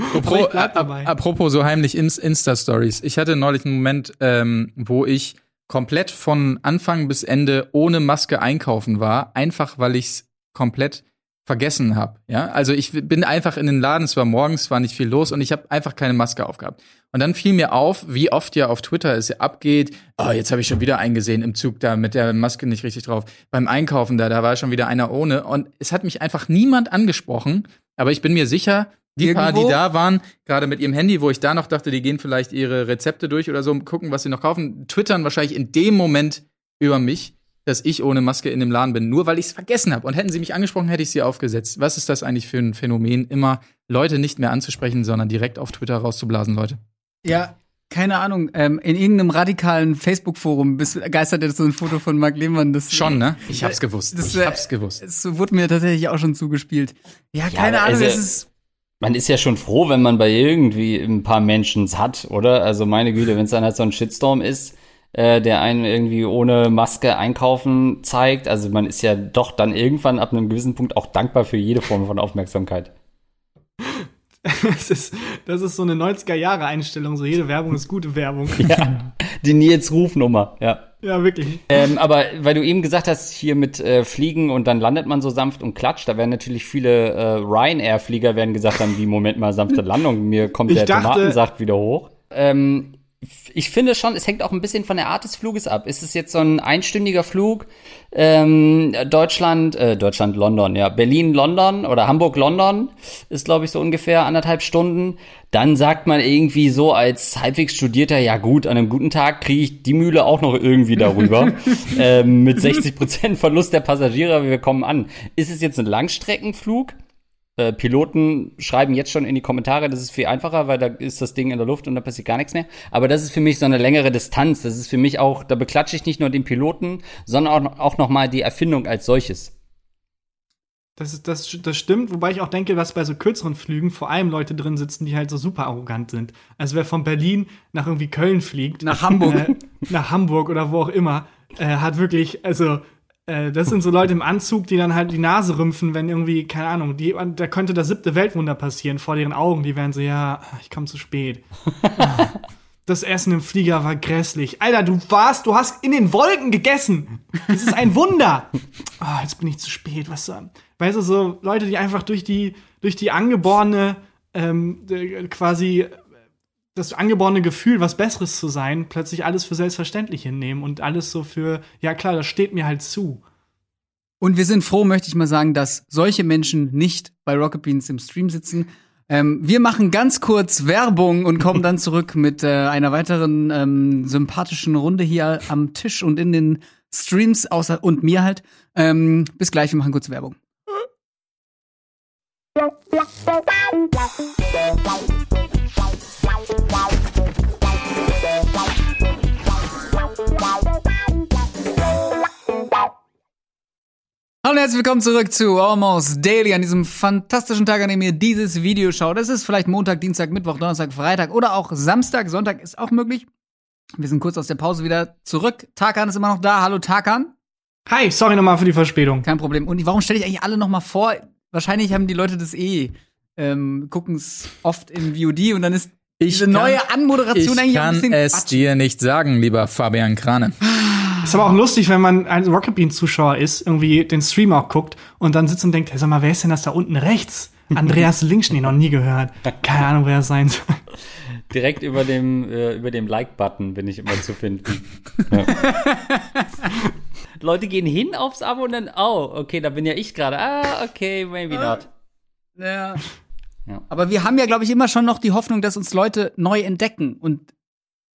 Apropos, ich bleib ap- dabei. apropos so heimlich ins Insta-Stories. Ich hatte neulich einen Moment, ähm, wo ich komplett von Anfang bis Ende ohne Maske einkaufen war, einfach weil ich's komplett vergessen habe. Ja, also ich bin einfach in den Laden, es war morgens, war nicht viel los und ich habe einfach keine Maske aufgehabt. Und dann fiel mir auf, wie oft ja auf Twitter es abgeht. Oh, jetzt habe ich schon wieder eingesehen im Zug da mit der Maske nicht richtig drauf. Beim Einkaufen da, da war schon wieder einer ohne. Und es hat mich einfach niemand angesprochen. Aber ich bin mir sicher, die paar, die Irgendwo? da waren, gerade mit ihrem Handy, wo ich da noch dachte, die gehen vielleicht ihre Rezepte durch oder so, gucken, was sie noch kaufen, twittern wahrscheinlich in dem Moment über mich, dass ich ohne Maske in dem Laden bin, nur weil ich es vergessen habe. Und hätten sie mich angesprochen, hätte ich sie aufgesetzt. Was ist das eigentlich für ein Phänomen, immer Leute nicht mehr anzusprechen, sondern direkt auf Twitter rauszublasen, Leute? Ja, keine Ahnung. Ähm, in irgendeinem radikalen Facebook-Forum geistert jetzt so ein Foto von Marc Lehmann. Das Schon, ne? Ich hab's gewusst. Das, ich äh, hab's gewusst. Es wurde mir tatsächlich auch schon zugespielt. Ja, keine aber Ahnung, also- es ist. Man ist ja schon froh, wenn man bei irgendwie ein paar Menschen hat, oder? Also meine Güte, wenn es dann halt so ein Shitstorm ist, äh, der einen irgendwie ohne Maske einkaufen zeigt. Also man ist ja doch dann irgendwann ab einem gewissen Punkt auch dankbar für jede Form von Aufmerksamkeit. Das ist, das ist so eine 90er-Jahre-Einstellung, so jede Werbung ist gute Werbung. Ja, die Nils Rufnummer, ja. Ja, wirklich. Ähm, aber weil du eben gesagt hast, hier mit äh, Fliegen und dann landet man so sanft und klatscht, da werden natürlich viele äh, Ryanair-Flieger werden gesagt haben, wie Moment mal sanfte Landung, mir kommt Ich der dachte- Tomatensaft wieder hoch. Ähm, ich finde schon, es hängt auch ein bisschen von der Art des Fluges ab. Ist es jetzt so ein einstündiger Flug, ähm, Deutschland, äh, Deutschland, London, ja, Berlin, London oder Hamburg, London ist, glaube ich, so ungefähr anderthalb Stunden. Dann sagt man irgendwie so als halbwegs Studierter, ja gut, an einem guten Tag kriege ich die Mühle auch noch irgendwie darüber. ähm, mit 60% Verlust der Passagiere, aber wir kommen an. Ist es jetzt ein Langstreckenflug? Äh, Piloten schreiben jetzt schon in die Kommentare, das ist viel einfacher, weil da ist das Ding in der Luft und da passiert gar nichts mehr. Aber das ist für mich so eine längere Distanz. Das ist für mich auch, da beklatsche ich nicht nur den Piloten, sondern auch, auch nochmal die Erfindung als solches. Das, ist, das, das stimmt, wobei ich auch denke, dass bei so kürzeren Flügen vor allem Leute drin sitzen, die halt so super arrogant sind. Also wer von Berlin nach irgendwie Köln fliegt, Nach Hamburg. äh, nach Hamburg oder wo auch immer, äh, hat wirklich, also äh, das sind so Leute im Anzug, die dann halt die Nase rümpfen, wenn irgendwie, keine Ahnung, die, da könnte das siebte Weltwunder passieren vor deren Augen. Die wären so, ja, ich komme zu spät. Das Essen im Flieger war grässlich. Alter, du warst, du hast in den Wolken gegessen. Das ist ein Wunder. Ah, jetzt bin ich zu spät. Was so, weißt du, so Leute, die einfach durch die, durch die angeborene, ähm, äh, quasi das angeborene Gefühl, was Besseres zu sein, plötzlich alles für selbstverständlich hinnehmen und alles so für, ja klar, das steht mir halt zu. Und wir sind froh, möchte ich mal sagen, dass solche Menschen nicht bei Rocket Beans im Stream sitzen. Ähm, wir machen ganz kurz Werbung und kommen dann zurück mit äh, einer weiteren ähm, sympathischen Runde hier am Tisch und in den Streams außer und mir halt. Ähm, bis gleich, wir machen kurz Werbung. Hallo und herzlich willkommen zurück zu Almost Daily an diesem fantastischen Tag, an dem ihr dieses Video schaut. Es ist vielleicht Montag, Dienstag, Mittwoch, Donnerstag, Freitag oder auch Samstag. Sonntag ist auch möglich. Wir sind kurz aus der Pause wieder zurück. Tarkan ist immer noch da. Hallo Tarkan. Hi, sorry nochmal für die Verspätung. Kein Problem. Und warum stelle ich eigentlich alle noch mal vor? Wahrscheinlich haben die Leute das eh ähm, gucken es oft im VOD und dann ist Ich diese kann- neue Anmoderation Ich eigentlich ein kann bisschen es dir nicht sagen, lieber Fabian Krane. Ist aber auch lustig, wenn man ein Rocket Bean Zuschauer ist, irgendwie den Stream auch guckt und dann sitzt und denkt, hey, sag mal, wer ist denn das da unten rechts? Andreas Links, nee, noch nie gehört. Keine Ahnung, wer das sein soll. Direkt über dem, äh, über dem Like-Button bin ich immer zu finden. Ja. Leute gehen hin aufs Abo und dann, oh, okay, da bin ja ich gerade. Ah, okay, maybe not. Ja. Ja. Aber wir haben ja, glaube ich, immer schon noch die Hoffnung, dass uns Leute neu entdecken. Und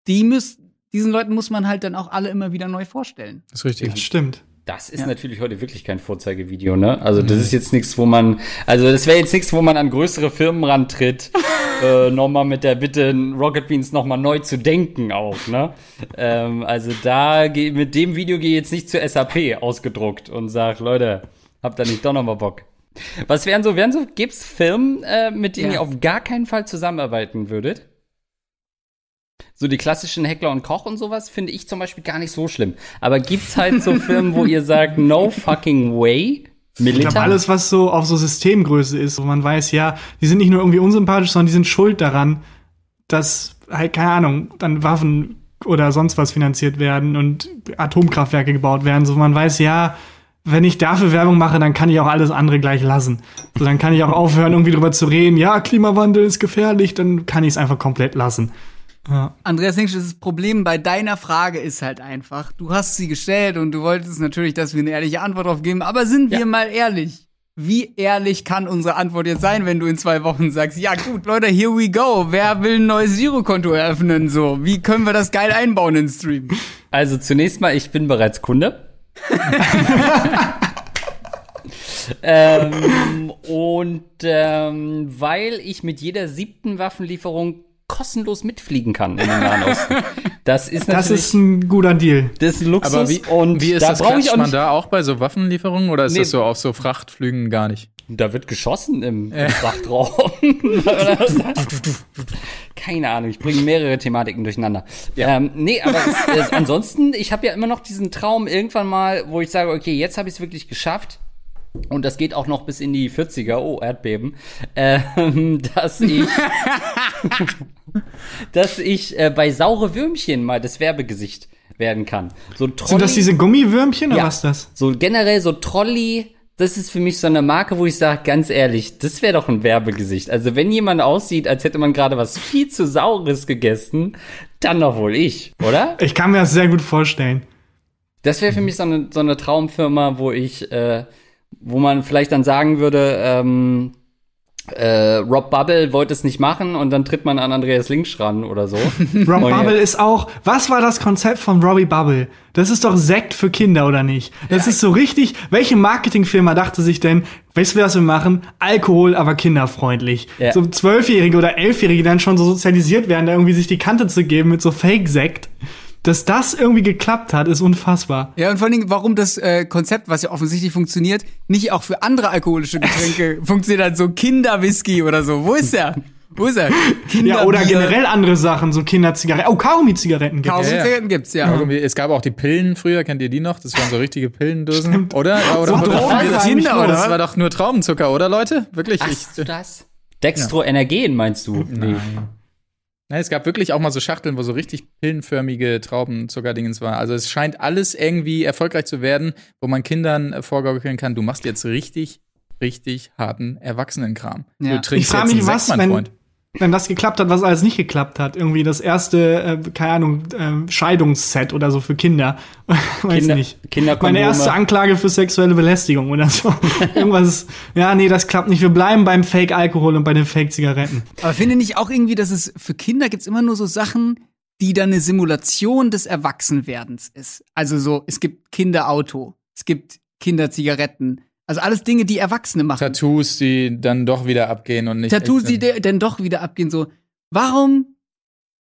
die müssen, diesen Leuten muss man halt dann auch alle immer wieder neu vorstellen. Das ist richtig. Das stimmt. Das ist Ja. natürlich heute wirklich kein Vorzeigevideo, ne? Also das ist jetzt nichts, wo man, also das wäre jetzt nichts, wo man an größere Firmen rantritt, äh, nochmal mit der Bitte, Rocket Beans nochmal neu zu denken auch, ne? Ähm, also da, geh- mit dem Video gehe ich jetzt nicht zur SAP ausgedruckt und sag, Leute, habt ihr nicht doch nochmal Bock? Was wären so, wären so, gibt's Firmen, äh, mit denen Ja. ihr auf gar keinen Fall zusammenarbeiten würdet? So die klassischen Heckler und Koch und sowas finde ich zum Beispiel gar nicht so schlimm. Aber gibt's halt so Firmen, wo ihr sagt, no fucking way? Ich Militär? glaube, alles, was so auf so Systemgröße ist, wo man weiß, ja, die sind nicht nur irgendwie unsympathisch, sondern die sind schuld daran, dass halt, keine Ahnung, dann Waffen oder sonst was finanziert werden und Atomkraftwerke gebaut werden, so man weiß, ja, wenn ich dafür Werbung mache, dann kann ich auch alles andere gleich lassen. So, dann kann ich auch aufhören, irgendwie drüber zu reden, ja, Klimawandel ist gefährlich, dann kann ich es einfach komplett lassen. Ja. Andreas Linksch, das Problem bei deiner Frage ist halt einfach, du hast sie gestellt und du wolltest natürlich, dass wir eine ehrliche Antwort drauf geben, aber sind wir Ja. mal ehrlich? Wie ehrlich kann unsere Antwort jetzt sein, wenn du in zwei Wochen sagst, ja gut, Leute, here we go, wer will ein neues Girokonto eröffnen, so? Wie können wir das geil einbauen in den Stream? Also zunächst mal, ich bin bereits Kunde. ähm, und ähm, weil ich mit jeder siebten Waffenlieferung kostenlos mitfliegen kann in den Nahen Osten. Das ist Das natürlich ist ein guter Deal. das ist Luxus Aber wie, und wie ist da das? Klatscht man da auch bei so Waffenlieferungen oder ist Nee. das so auf so Frachtflügen gar nicht? Da wird geschossen im, im Frachtraum. Keine Ahnung, ich bringe mehrere Thematiken durcheinander. Ähm, nee, aber es, es, ansonsten, ich habe ja immer noch diesen Traum irgendwann mal, wo ich sage, okay, jetzt habe ich es wirklich geschafft. Und das geht auch noch bis in die 40er, oh, Erdbeben, ähm, dass ich, dass ich äh, bei saure Würmchen mal das Werbegesicht werden kann. So ein Sind das diese Gummiwürmchen oder Ja. was ist das? so generell so Trolley, das ist für mich so eine Marke, wo ich sage, ganz ehrlich, das wäre doch ein Werbegesicht. Also wenn jemand aussieht, als hätte man gerade was viel zu Saures gegessen, dann doch wohl ich, oder? Ich kann mir das sehr gut vorstellen. Das wäre für mich so eine, so eine Traumfirma, wo ich, äh, wo man vielleicht dann sagen würde, ähm, äh, Rob Bubble wollte es nicht machen und dann tritt man an Andreas Links ran oder so. Rob Und Bubble ist auch, was war das Konzept von Robbie Bubble? Das ist doch Sekt für Kinder, oder nicht? Das ist so richtig, welche Marketingfirma dachte sich denn, weißt du, was wir machen? Alkohol, aber kinderfreundlich. Ja. So Zwölfjährige oder Elfjährige dann schon so sozialisiert werden, da irgendwie sich die Kante zu geben mit so Fake-Sekt. Dass das irgendwie geklappt hat, ist unfassbar. Ja, und vor allen Dingen, warum das äh, Konzept, was ja offensichtlich funktioniert, nicht auch für andere alkoholische Getränke funktioniert hat, so Kinderwhisky oder so. Wo ist der? Wo ist er? Ja, oder generell andere Sachen, so Kinderzigaretten. Oh, Kaugummi-Zigaretten gibt's. Kaum Ja, ja. Zigaretten gibt's, ja. Irgendwie, Es gab auch die Pillen früher, kennt ihr die noch? Das waren so richtige Pillendosen, oder? Oder, So oder, Drogen oder Kinder, oder? das war doch nur Traubenzucker, oder Leute? Wirklich? Du Ich, das? Dextroenergen meinst du? Nee. Nein, es gab wirklich auch mal so Schachteln, wo so richtig pillenförmige Traubenzuckerdingens waren. Also es scheint alles irgendwie erfolgreich zu werden, wo man Kindern äh, vorgaukeln kann, du machst jetzt richtig, richtig harten Erwachsenenkram. Ja. Du trinkst Ich frage jetzt mich, einen was, Sekt, mein wenn, Freund. Wenn das geklappt hat, was alles nicht geklappt hat. Irgendwie das erste, äh, keine Ahnung, äh, Scheidungsset oder so für Kinder. Weiß Kinder- nicht. Kinderkondome. Meine erste Anklage für sexuelle Belästigung oder so. Irgendwas. Ja, nee, das klappt nicht. Wir bleiben beim Fake-Alkohol und bei den Fake-Zigaretten. Aber finde nicht auch irgendwie, dass es für Kinder gibt's immer nur so Sachen, die dann eine Simulation des Erwachsenwerdens ist. Also so, es gibt Kinderauto, es gibt Kinderzigaretten. Also alles Dinge, die Erwachsene machen. Tattoos, die dann doch wieder abgehen und nicht. Tattoos, die denn doch wieder abgehen. So, warum?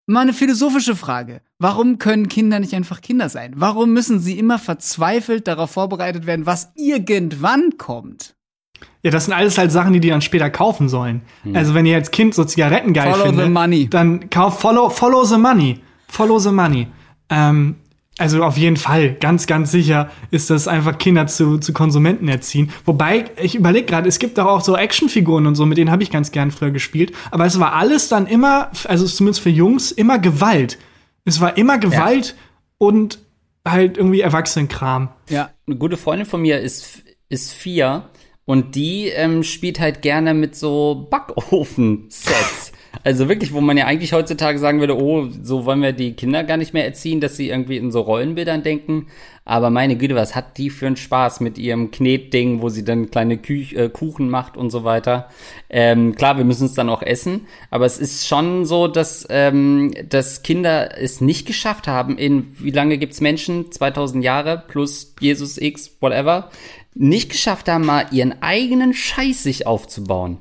Mal eine philosophische Frage. Warum können Kinder nicht einfach Kinder sein? Warum müssen sie immer verzweifelt darauf vorbereitet werden, was irgendwann kommt? Ja, das sind alles halt Sachen, die die dann später kaufen sollen. Also wenn ihr als Kind so Zigaretten geil Follow findet, the money. dann kauft follow, follow the money. Follow the money. Ähm, Also auf jeden Fall, ganz, ganz sicher ist das einfach Kinder zu, zu Konsumenten erziehen. Wobei, ich überlege gerade, es gibt doch auch so Actionfiguren und so, mit denen habe ich ganz gern früher gespielt. Aber es war alles dann immer, also zumindest für Jungs, immer Gewalt. Es war immer Gewalt und halt irgendwie Erwachsenenkram. Ja. Eine gute Freundin von mir ist, ist vier und die ähm, spielt halt gerne mit so Backofen-Sets. Also wirklich, wo man ja eigentlich heutzutage sagen würde, oh, so wollen wir die Kinder gar nicht mehr erziehen, dass sie irgendwie in so Rollenbildern denken. Aber meine Güte, was hat die für einen Spaß mit ihrem Knetding, wo sie dann kleine Küch äh, Kuchen macht und so weiter. Ähm, klar, wir müssen es dann auch essen, aber es ist schon so, dass, ähm, dass Kinder es nicht geschafft haben, in wie lange gibt's Menschen? 2000 Jahre plus Jesus X, whatever. Nicht geschafft haben, mal ihren eigenen Scheiß sich aufzubauen.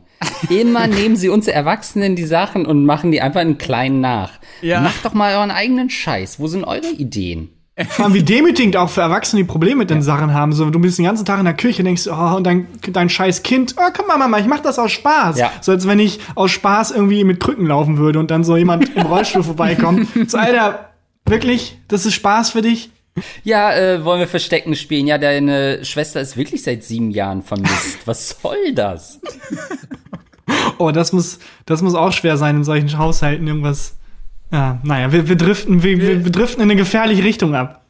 Immer nehmen sie uns Erwachsenen die Sachen und machen die einfach in klein nach. Ja. Macht doch mal euren eigenen Scheiß. Wo sind eure Ideen? Vor allem wie demütigend auch für Erwachsene, die Probleme mit den Sachen haben. So, du bist den ganzen Tag in der Küche und denkst, oh, und dein, dein scheiß Kind, oh, komm mal, Mama, ich mach das aus Spaß. Ja. So als wenn ich aus Spaß irgendwie mit Krücken laufen würde und dann so jemand im Rollstuhl vorbeikommt. So, Alter, wirklich, das ist Spaß für dich? Ja, äh, wollen wir Verstecken spielen? Ja, deine Schwester ist wirklich seit sieben Jahren vermisst. Was soll das? Oh, das muss, das muss auch schwer sein in solchen Haushalten, irgendwas. Ja, naja, wir, wir driften, wir, wir, wir driften in eine gefährliche Richtung ab.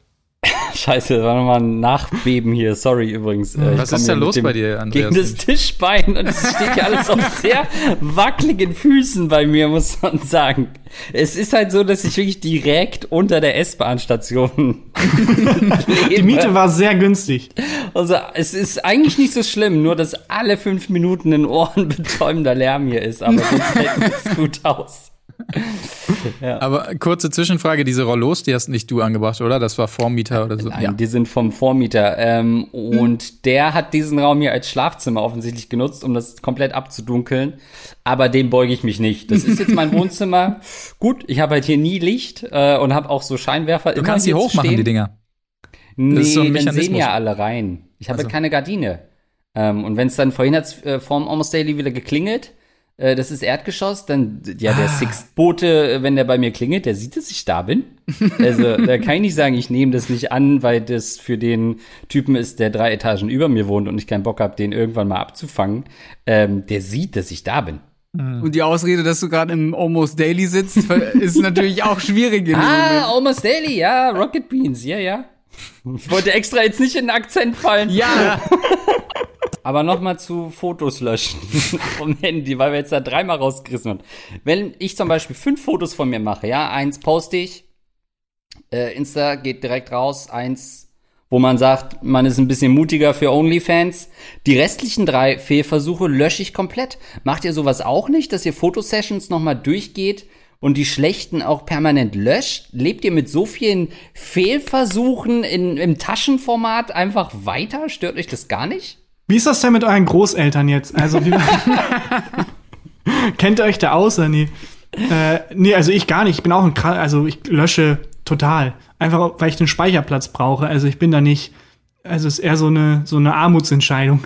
Scheiße, das war nochmal ein Nachbeben hier. Sorry übrigens. Äh, ich Was ist da los bei dir, Andreas? Gegen das Tischbein und es steht ja alles auf sehr wackeligen Füßen bei mir, muss man sagen. Es ist halt so, dass ich wirklich direkt unter der S-Bahn-Station Die Miete war sehr günstig. Also, es ist eigentlich nicht so schlimm, nur dass alle fünf Minuten ein ohrenbetäubender Lärm hier ist, aber sonst hält es gut aus. Aber kurze Zwischenfrage, diese Rollos, die hast nicht du angebracht, oder? Das war Vormieter oder so. Nein, die sind vom Vormieter. Ähm, und der hat diesen Raum hier als Schlafzimmer offensichtlich genutzt, um das komplett abzudunkeln. Aber dem beuge ich mich nicht. Das ist jetzt mein Wohnzimmer. Gut, ich habe halt hier nie Licht äh, und habe auch so Scheinwerfer. Du kannst die hochmachen, die Dinger. Nee, Das ist so ein dann sehen ja alle rein. Ich habe Also. keine Gardine. Ähm, und wenn es dann vorhin hat's äh, vorm Almost Daily wieder geklingelt, äh, das ist Erdgeschoss, dann, ja, Ah. der Sixth-Bote, äh, wenn der bei mir klingelt, der sieht, dass ich da bin. Also, da kann ich nicht sagen, ich nehme das nicht an, weil das für den Typen ist, der drei Etagen über mir wohnt und ich keinen Bock habe, den irgendwann mal abzufangen. Ähm, der sieht, dass ich da bin. Und die Ausrede, dass du gerade im Almost Daily sitzt, ist natürlich auch schwierig. Ah, Moment. Almost Daily, ja, Rocket Beans, ja, ja. Ich wollte extra jetzt nicht in den Akzent fallen. Ja, Aber nochmal zu Fotos löschen vom Handy, weil wir jetzt da dreimal rausgerissen haben. Wenn ich zum Beispiel fünf Fotos von mir mache, ja, eins poste ich, äh, Insta geht direkt raus, eins, wo man sagt, man ist ein bisschen mutiger für OnlyFans. Die restlichen drei Fehlversuche lösche ich komplett. Macht ihr sowas auch nicht, dass ihr Fotosessions nochmal durchgeht und die schlechten auch permanent löscht? Lebt ihr mit so vielen Fehlversuchen in, im Taschenformat einfach weiter? Stört euch das gar nicht? Wie ist das denn mit euren Großeltern jetzt? Also, wie, kennt ihr euch da aus oder nee? Äh, nee, also ich gar nicht. Ich bin auch ein, also ich lösche total. Einfach, weil ich den Speicherplatz brauche. Also ich bin da nicht, also es ist eher so eine, so eine Armutsentscheidung.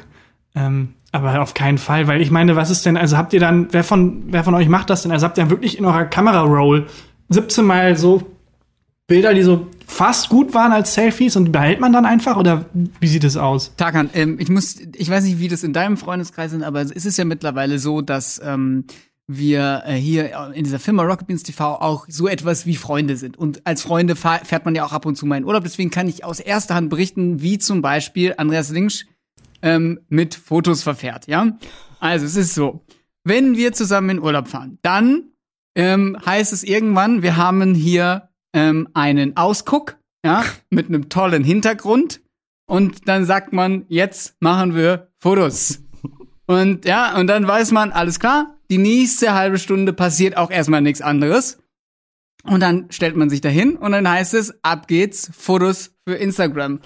Ähm, aber auf keinen Fall, weil ich meine, was ist denn, also habt ihr dann, wer von, wer von euch macht das denn? Also habt ihr wirklich in eurer Kamera-Roll 17 Mal so Bilder, die so fast gut waren als Selfies und behält man dann einfach oder wie sieht es aus? Tarkan, ähm, ich muss, ich weiß nicht, wie das in deinem Freundeskreis ist, aber es ist ja mittlerweile so, dass ähm, wir äh, hier in dieser Firma Rocket Beans TV auch so etwas wie Freunde sind. Und als Freunde fährt man ja auch ab und zu mal in Urlaub. Deswegen kann ich aus erster Hand berichten, wie zum Beispiel Andreas Linksch ähm, mit Fotos verfährt, ja? Also es ist so, wenn wir zusammen in Urlaub fahren, dann ähm, heißt es irgendwann, wir haben hier ähm, einen Ausguck, ja, mit einem tollen Hintergrund und dann sagt man, jetzt machen wir Fotos. Und ja, und dann weiß man, alles klar, die nächste halbe Stunde passiert auch erstmal nichts anderes. Und dann stellt man sich dahin und dann heißt es, ab geht's, Fotos für Instagram.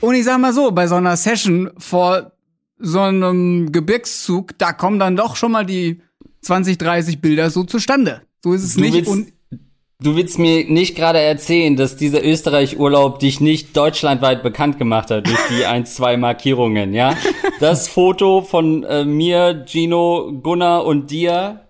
Und ich sag mal so, bei so einer Session vor so einem Gebirgszug, da kommen dann doch schon mal die 20, 30 Bilder so zustande. So ist es Du nicht. Und Du willst mir nicht gerade erzählen, dass dieser Österreich-Urlaub dich nicht deutschlandweit bekannt gemacht hat durch die ein, zwei Markierungen, ja? Das Foto von äh, mir, Gino, Gunnar und dir,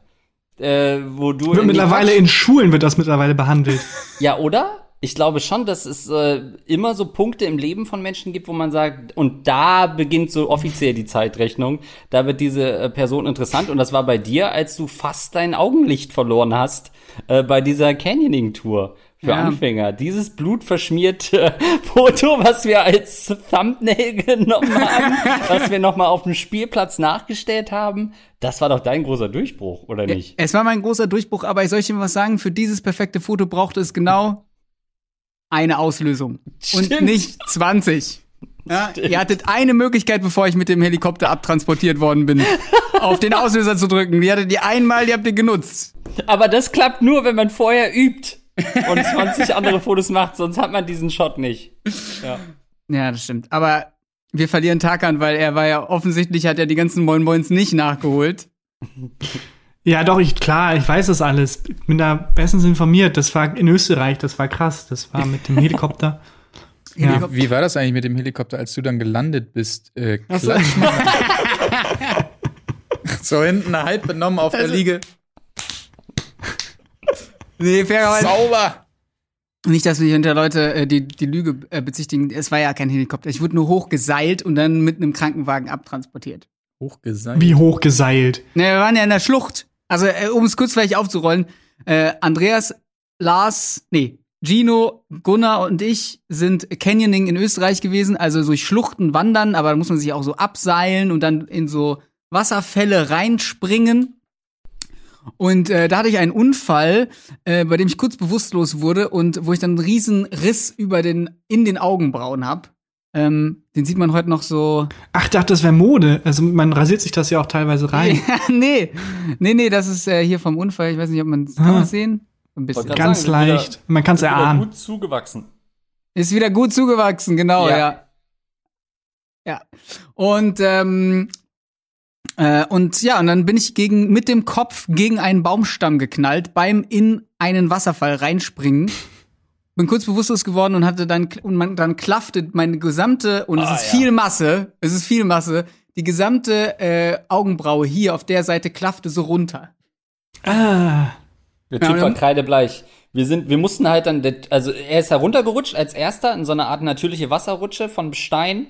äh, wo du Wird in mittlerweile in Schulen wird das mittlerweile behandelt. ja oder? Ich glaube schon, dass es äh, immer so Punkte im Leben von Menschen gibt, wo man sagt, und da beginnt so offiziell die Zeitrechnung, da wird diese äh, Person interessant. Und das war bei dir, als du fast dein Augenlicht verloren hast äh, bei dieser Canyoning-Tour für Ja. Anfänger. Dieses blutverschmierte Foto, was wir als Thumbnail genommen haben, was wir nochmal auf dem Spielplatz nachgestellt haben, das war doch dein großer Durchbruch, oder nicht? Es war mein großer Durchbruch, aber ich soll dir was sagen, für dieses perfekte Foto brauchte es genau eine Auslösung. Und Stimmt. nicht 20. Ja, ihr hattet eine Möglichkeit, bevor ich mit dem Helikopter abtransportiert worden bin, auf den Auslöser zu drücken. Die hattet ihr einmal, die habt ihr genutzt. Aber das klappt nur, wenn man vorher übt und 20 andere Fotos macht, sonst hat man diesen Shot nicht. Ja. Ja, das stimmt. Aber wir verlieren Tarkan, weil er war ja offensichtlich, hat er die ganzen Moin Moins nicht nachgeholt. Ja, doch, ich, klar, ich weiß das alles. Ich bin da bestens informiert. Das war in Österreich, das war krass. Das war mit dem Helikopter. ja. Wie war das eigentlich mit dem Helikopter, als du dann gelandet bist? Äh, so. hinten halb benommen auf der Liege. Nee, fairerweise. Sauber! Nicht, dass wir hinter Leute äh, die, die Lüge äh, bezichtigen. Es war ja kein Helikopter. Ich wurde nur hochgeseilt und dann mit einem Krankenwagen abtransportiert. Hochgeseilt. Wie hoch geseilt. Ne, wir waren ja in der Schlucht. Also, äh, um es kurz vielleicht aufzurollen, äh, Andreas, Lars, nee, Gino, Gunnar und ich sind Canyoning in Österreich gewesen, also durch Schluchten wandern, aber da muss man sich auch so abseilen und dann in so Wasserfälle reinspringen. Und äh, da hatte ich einen Unfall, äh, bei dem ich kurz bewusstlos wurde und wo ich dann einen riesen Riss über den, in den Augenbrauen hab. Ähm, den sieht man heute noch so Ach, ich dachte, das wäre Mode. Also man rasiert sich das ja auch teilweise rein. Ja, nee. Nee, nee, das ist äh, hier vom Unfall. Ich weiß nicht, ob man kann Ah. man sehen. Ein bisschen. Ganz sagen, wieder- leicht. Man kann es Wieder erahnen. gut zugewachsen. Ist wieder gut zugewachsen, genau, ja. Ja. Ja. Und ähm, äh, und ja, und dann bin ich gegen mit dem Kopf gegen einen Baumstamm geknallt beim in einen Wasserfall reinspringen. Bin kurz bewusstlos geworden und hatte dann und man, dann klaffte meine gesamte und es Ah, ist ja. viel Masse, es ist viel Masse, die gesamte äh, Augenbraue hier auf der Seite klaffte so runter. Ah. Der Ja, Typ und war kreidebleich. Wir sind, wir mussten halt dann, also er ist heruntergerutscht als erster in so eine Art natürliche Wasserrutsche von Stein.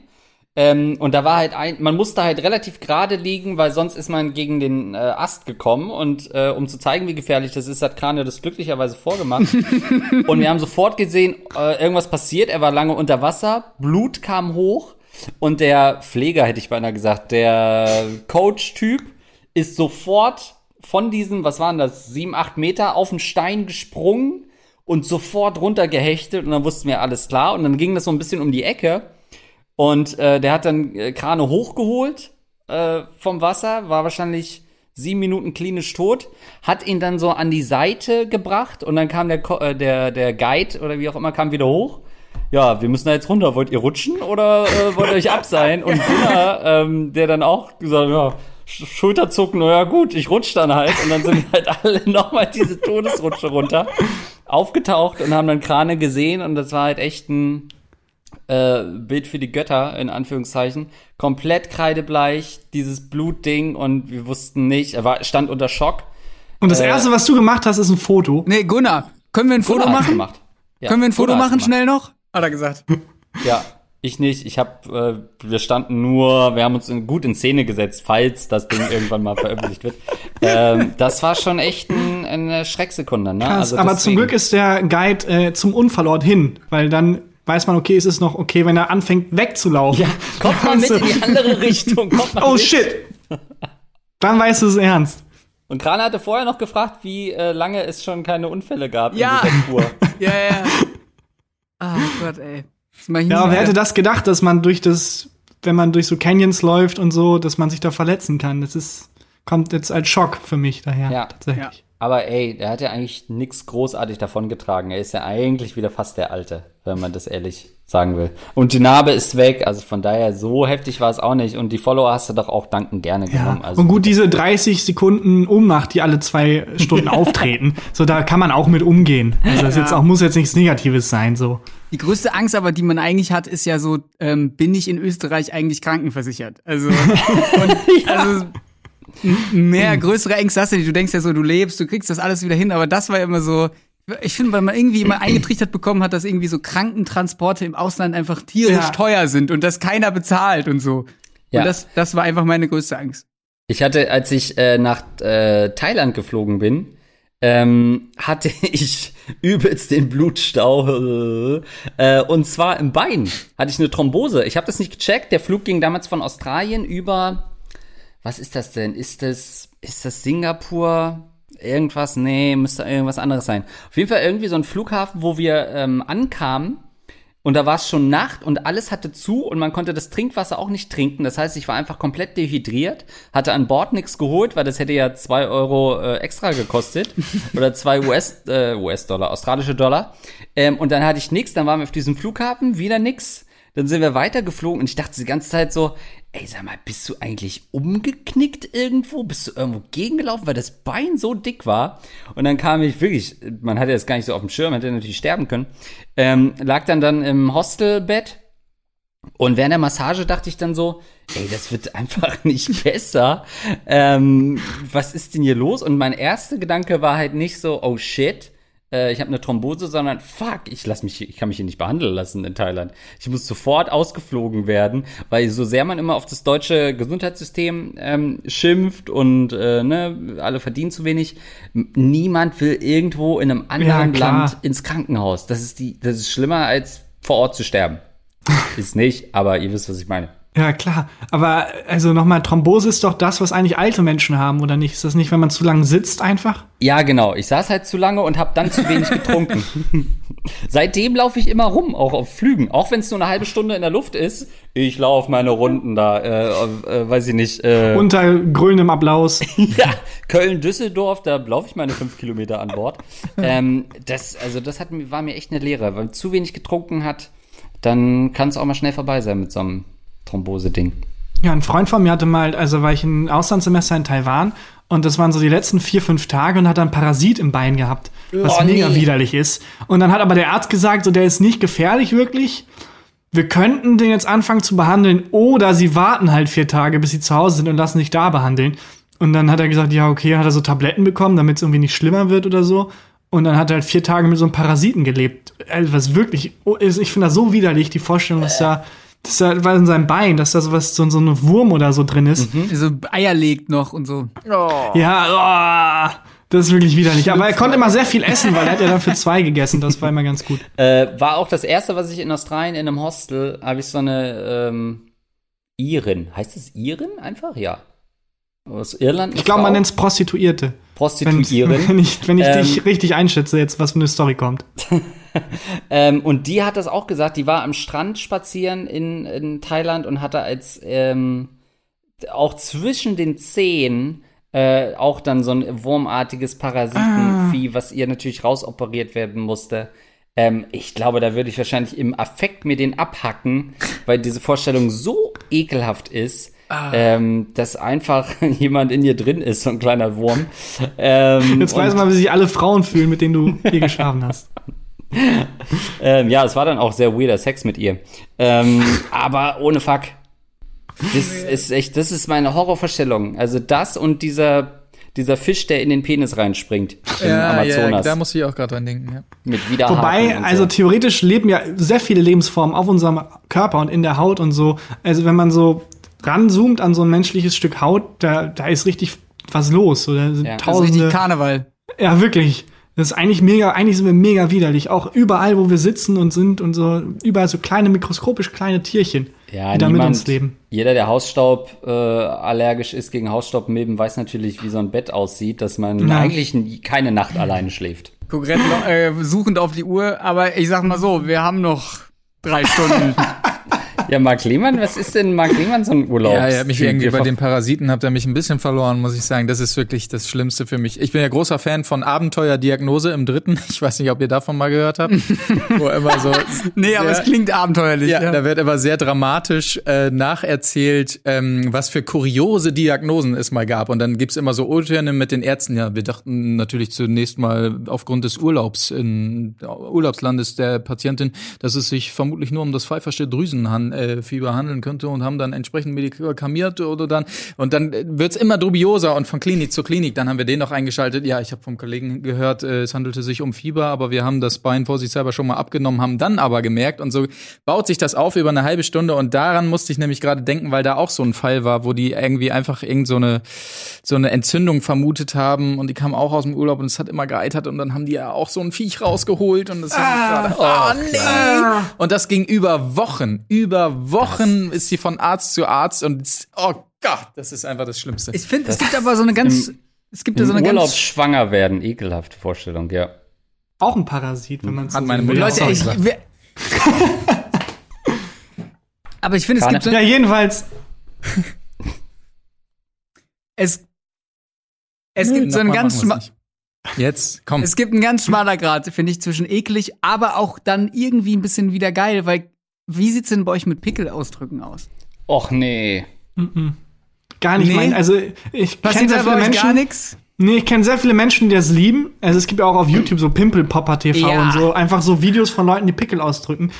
Ähm, und da war halt ein, man musste halt relativ gerade liegen, weil sonst ist man gegen den äh, Ast gekommen. Und äh, um zu zeigen, wie gefährlich das ist, hat Krane das glücklicherweise vorgemacht. und wir haben sofort gesehen, äh, irgendwas passiert. Er war lange unter Wasser, Blut kam hoch. Und der Pfleger, hätte ich beinahe gesagt, der Coach-Typ ist sofort von diesem, was waren das, sieben, acht Meter auf den Stein gesprungen und sofort runtergehechtet und dann wussten wir alles klar und dann ging das so ein bisschen um die Ecke und äh, der hat dann äh, Krane hochgeholt äh, vom Wasser, war wahrscheinlich sieben Minuten klinisch tot, hat ihn dann so an die Seite gebracht und dann kam der, Ko- äh, der, der Guide oder wie auch immer, kam wieder hoch. Ja, wir müssen da jetzt runter. Wollt ihr rutschen oder äh, wollt ihr euch abseilen? Und Gunnar, ähm, der dann auch gesagt, ja, Sch- Schulterzucken, na ja gut, ich rutsch dann halt. Und dann sind halt alle nochmal diese Todesrutsche runter aufgetaucht und haben dann Krane gesehen und das war halt echt ein äh, Bild für die Götter, in Anführungszeichen. Komplett kreidebleich, dieses Blutding und wir wussten nicht, er war, stand unter Schock. Und das Äh. erste, was du gemacht hast, ist ein Foto. Nee, Gunnar, können wir ein Foto Gunnar machen? Gemacht. Ja, Können wir ein Foto Gunnar machen, schnell noch? Hat er gesagt. Ja, ich nicht. Ich habe, äh, wir standen nur, wir haben uns in, gut in Szene gesetzt, falls das Ding irgendwann mal veröffentlicht wird. Ähm, das war schon echt ein, eine Schrecksekunde. Ne? Krass. Aber zum Glück ist der Guide äh, zum Unfallort hin, weil dann weiß man, okay, es ist noch okay, wenn er anfängt wegzulaufen. Ja, kommt mal mit in die andere Richtung. Oh mit. shit! Dann weißt du es ernst. Und Krane hatte vorher noch gefragt, wie äh, lange es schon keine Unfälle gab Ja. in dieser Tour. Ja, ja. Ah Gott, ey. Ja, aber wer hätte das gedacht, dass man durch das, wenn man durch so Canyons läuft und so, dass man sich da verletzen kann? Das ist, kommt jetzt als Schock für mich daher. Ja. tatsächlich. Aber ey, der hat ja eigentlich nichts großartig davon getragen. Er ist ja eigentlich wieder fast der Alte, wenn man das ehrlich sagen will. Und die Narbe ist weg, also von daher so heftig war es auch nicht. Und die Follower hast du doch auch danken gerne Ja. genommen. Also und gut, diese 30 Sekunden Ummacht, die alle zwei Stunden auftreten, so da kann man auch mit umgehen. Also das jetzt auch, muss jetzt nichts Negatives sein, so. Die größte Angst aber, die man eigentlich hat, ist ja so, ähm, bin ich in Österreich eigentlich krankenversichert? Also, und, also m- mehr größere Ängste hast du nicht. Du denkst ja so, du lebst, du kriegst das alles wieder hin, aber das war immer so Ich finde, weil man irgendwie immer eingetrichtert bekommen hat, dass irgendwie so Krankentransporte im Ausland einfach tierisch Ja. teuer sind und das keiner bezahlt und so. Ja. Und das, das war einfach meine größte Angst. Ich hatte, als ich äh, nach äh, Thailand geflogen bin, ähm, hatte ich übelst den Blutstau. Äh, und zwar im Bein hatte ich eine Thrombose. Ich habe das nicht gecheckt. Der Flug ging damals von Australien über. Was ist das denn? Ist das, ist das Singapur? Irgendwas? Nee, müsste irgendwas anderes sein. Auf jeden Fall irgendwie so ein Flughafen, wo wir ähm, ankamen. Und da war es schon Nacht und alles hatte zu und man konnte das Trinkwasser auch nicht trinken. Das heißt, ich war einfach komplett dehydriert, hatte an Bord nichts geholt, weil das hätte ja zwei Euro äh, extra gekostet oder zwei US, äh, US-Dollar, australische Dollar. Ähm, und dann hatte ich nichts, dann waren wir auf diesem Flughafen, wieder nix. Dann sind wir weitergeflogen und ich dachte die ganze Zeit so, ey, sag mal, bist du eigentlich umgeknickt irgendwo? Bist du irgendwo gegengelaufen, weil das Bein so dick war? Und dann kam ich wirklich, man hatte das gar nicht so auf dem Schirm, hätte natürlich sterben können, ähm, lag dann dann im Hostelbett und während der Massage dachte ich dann so, ey, das wird einfach nicht besser. Ähm, was ist denn hier los? Und mein erster Gedanke war halt nicht so, oh shit, äh, ich habe eine Thrombose, sondern fuck, ich lass mich, ich kann mich hier nicht behandeln lassen in Thailand. Ich muss sofort ausgeflogen werden, weil so sehr man immer auf das deutsche Gesundheitssystem ähm, schimpft und äh, ne, alle verdienen zu wenig, niemand will irgendwo in einem anderen klar. Land ins Krankenhaus. Das ist die, das ist schlimmer als vor Ort zu sterben. Ist nicht, aber ihr wisst, was ich meine. Ja, klar. Aber also nochmal, Thrombose ist doch das, was eigentlich alte Menschen haben, oder nicht? Ist das nicht, wenn man zu lange sitzt einfach? Ja, genau. Ich saß halt zu lange und habe dann zu wenig getrunken. Seitdem laufe ich immer rum, auch auf Flügen. Auch wenn es nur eine halbe Stunde in der Luft ist. Ich laufe meine Runden da, äh, äh, weiß ich nicht. Äh, Unter grünem Applaus. ja, Köln-Düsseldorf, da laufe ich meine fünf Kilometer an Bord. ähm, das, also das hat, war mir echt eine Lehre. Weil man zu wenig getrunken hat, dann kann es auch mal schnell vorbei sein mit so einem Thrombose-Ding. Ja, ein Freund von mir hatte mal, also war ich ein Auslandssemester in Taiwan und das waren so die letzten vier, fünf Tage und hat dann Parasit im Bein gehabt, was Oh, mega nee. widerlich ist. Und dann hat aber der Arzt gesagt, so der ist nicht gefährlich wirklich. Wir könnten den jetzt anfangen zu behandeln oder sie warten halt vier Tage, bis sie zu Hause sind und lassen sich da behandeln. Und dann hat er gesagt, ja, okay, hat er so Tabletten bekommen, damit es irgendwie nicht schlimmer wird oder so. Und dann hat er halt vier Tage mit so einem Parasiten gelebt. Also was wirklich, oh, ist- ich finde das so widerlich, die Vorstellung, dass da, dass da war in seinem Bein, dass da sowas, so, so ein Wurm oder so drin ist. So Eier legt noch und so. Ja, oh, das ist wirklich widerlich. Aber er konnte immer sehr viel essen, weil er hat ja dann für zwei gegessen. Das war immer ganz gut. Äh, war auch das erste, was ich in Australien in einem Hostel, habe ich so eine ähm, Irin. Heißt es Irin einfach? Ja. Aus Irland? Ich glaube, man nennt es Prostituierte. Wenn, Prostituieren. wenn ich, wenn ich Ähm. dich richtig einschätze, jetzt was für eine Story kommt. ähm, und die hat das auch gesagt. Die war am Strand spazieren in, in Thailand und hatte als ähm, auch zwischen den Zehen äh, auch dann so ein wurmartiges Parasitenvieh, was ihr natürlich rausoperiert werden musste. Ähm, ich glaube, da würde ich wahrscheinlich im Affekt mir den abhacken, weil diese Vorstellung so ekelhaft ist, ähm, dass einfach jemand in ihr drin ist, so ein kleiner Wurm. Ähm, Jetzt weiß und- man, wie sich alle Frauen fühlen, mit denen du hier geschlafen hast. Ähm, ja, es war dann auch sehr weirder Sex mit ihr. Ähm, aber ohne Fuck. Das ist echt, das ist meine Horrorvorstellung. Also das und dieser, dieser Fisch, der in den Penis reinspringt im Amazonas. da muss ich auch gerade dran denken. Ja. mit Widerhaken Wobei, und also so. theoretisch leben ja sehr viele Lebensformen auf unserem Körper und in der Haut und so. Also wenn man so ranzoomt an so ein menschliches Stück Haut, da, da ist richtig was los. So, da sind Ja, das ist Das ist richtig tausende. Karneval. Ja, wirklich. Das ist eigentlich mega, eigentlich sind wir mega widerlich. Auch überall, wo wir sitzen und sind und so, überall so kleine, mikroskopisch kleine Tierchen, ja, die da mit uns leben. Jeder, der Hausstaub äh, allergisch ist gegen Hausstaubmilben, weiß natürlich, wie so ein Bett aussieht, dass man Ja. eigentlich keine Nacht alleine schläft. Konkurrenten äh, suchend auf die Uhr, aber ich sag mal so, wir haben noch drei Stunden. Ja, Marc Lehmann, was ist denn Marc Lehmann so ein Urlaub? Ja, er hat mich irgendwie bei den Parasiten, habt ihr mich ein bisschen verloren, muss ich sagen. Das ist wirklich das Schlimmste für mich. Ich bin ja großer Fan von Abenteuerdiagnose im Dritten. Ich weiß nicht, ob ihr davon mal gehört habt. Wo immer so nee, aber sehr- es klingt abenteuerlich. Ja, Ja, da wird aber sehr dramatisch äh, nacherzählt, ähm, was für kuriose Diagnosen es mal gab. Und dann gibt's immer so O-Töne mit den Ärzten. Ja, wir dachten natürlich zunächst mal aufgrund des Urlaubs in Urlaubslandes der Patientin, dass es sich vermutlich nur um das pfeifersche Drüsenhand, äh, Fieber handeln könnte und haben dann entsprechend medikamiert oder dann und dann äh, wird's immer dubioser und von Klinik zu Klinik. Dann haben wir den noch eingeschaltet. Ja, ich habe vom Kollegen gehört, äh, es handelte sich um Fieber, aber wir haben das Bein vor sich selber schon mal abgenommen, haben dann aber gemerkt und so baut sich das auf über eine halbe Stunde und daran musste ich nämlich gerade denken, weil da auch so ein Fall war, wo die irgendwie einfach irgend so eine so eine Entzündung vermutet haben und die kamen auch aus dem Urlaub und es hat immer geeitert und dann haben die ja auch so ein Viech rausgeholt und das ah, gerade, oh, nee. Und das ging über Wochen, über Wochen ist sie von Arzt zu Arzt und oh Gott, das ist einfach das Schlimmste. Ich finde, es gibt aber so eine ganz, es gibt ja so eine Urlaub ganz schwanger werden, ekelhafte Vorstellung, ja. Auch ein Parasit, wenn man es Hat so meine Mutter Leute, ich, wir, aber ich finde, es gibt so, Ja, jedenfalls. es, es Nö, gibt so einen ganz. Jetzt, komm. es gibt einen ganz schmaler Grad, finde ich, zwischen eklig, aber auch dann irgendwie ein bisschen wieder geil, weil, wie sieht's denn bei euch mit Pickelausdrücken aus? Och nee. Gar nicht Nee. mein. Also ich kenne sehr viele Menschen. gar nichts? Nee, ich kenne sehr viele Menschen, die das lieben. Also es gibt ja auch auf YouTube so Pimple Popper TV Ja. und so. Einfach so Videos von Leuten, die Pickel ausdrücken.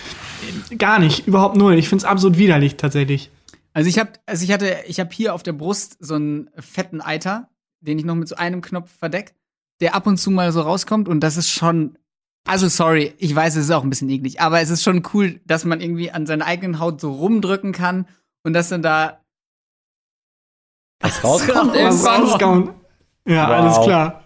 Gar nicht, überhaupt null. Ich find's absolut widerlich tatsächlich. Also ich habe, also ich hatte, ich habe hier auf der Brust so einen fetten Eiter, den ich noch mit so einem Knopf verdeck, der ab und zu mal so rauskommt und das ist schon, also sorry, ich weiß, es ist auch ein bisschen eklig, aber es ist schon cool, dass man irgendwie an seiner eigenen Haut so rumdrücken kann und dass dann da Was rauskommt Was rauskommt. Ja, Wow. alles klar.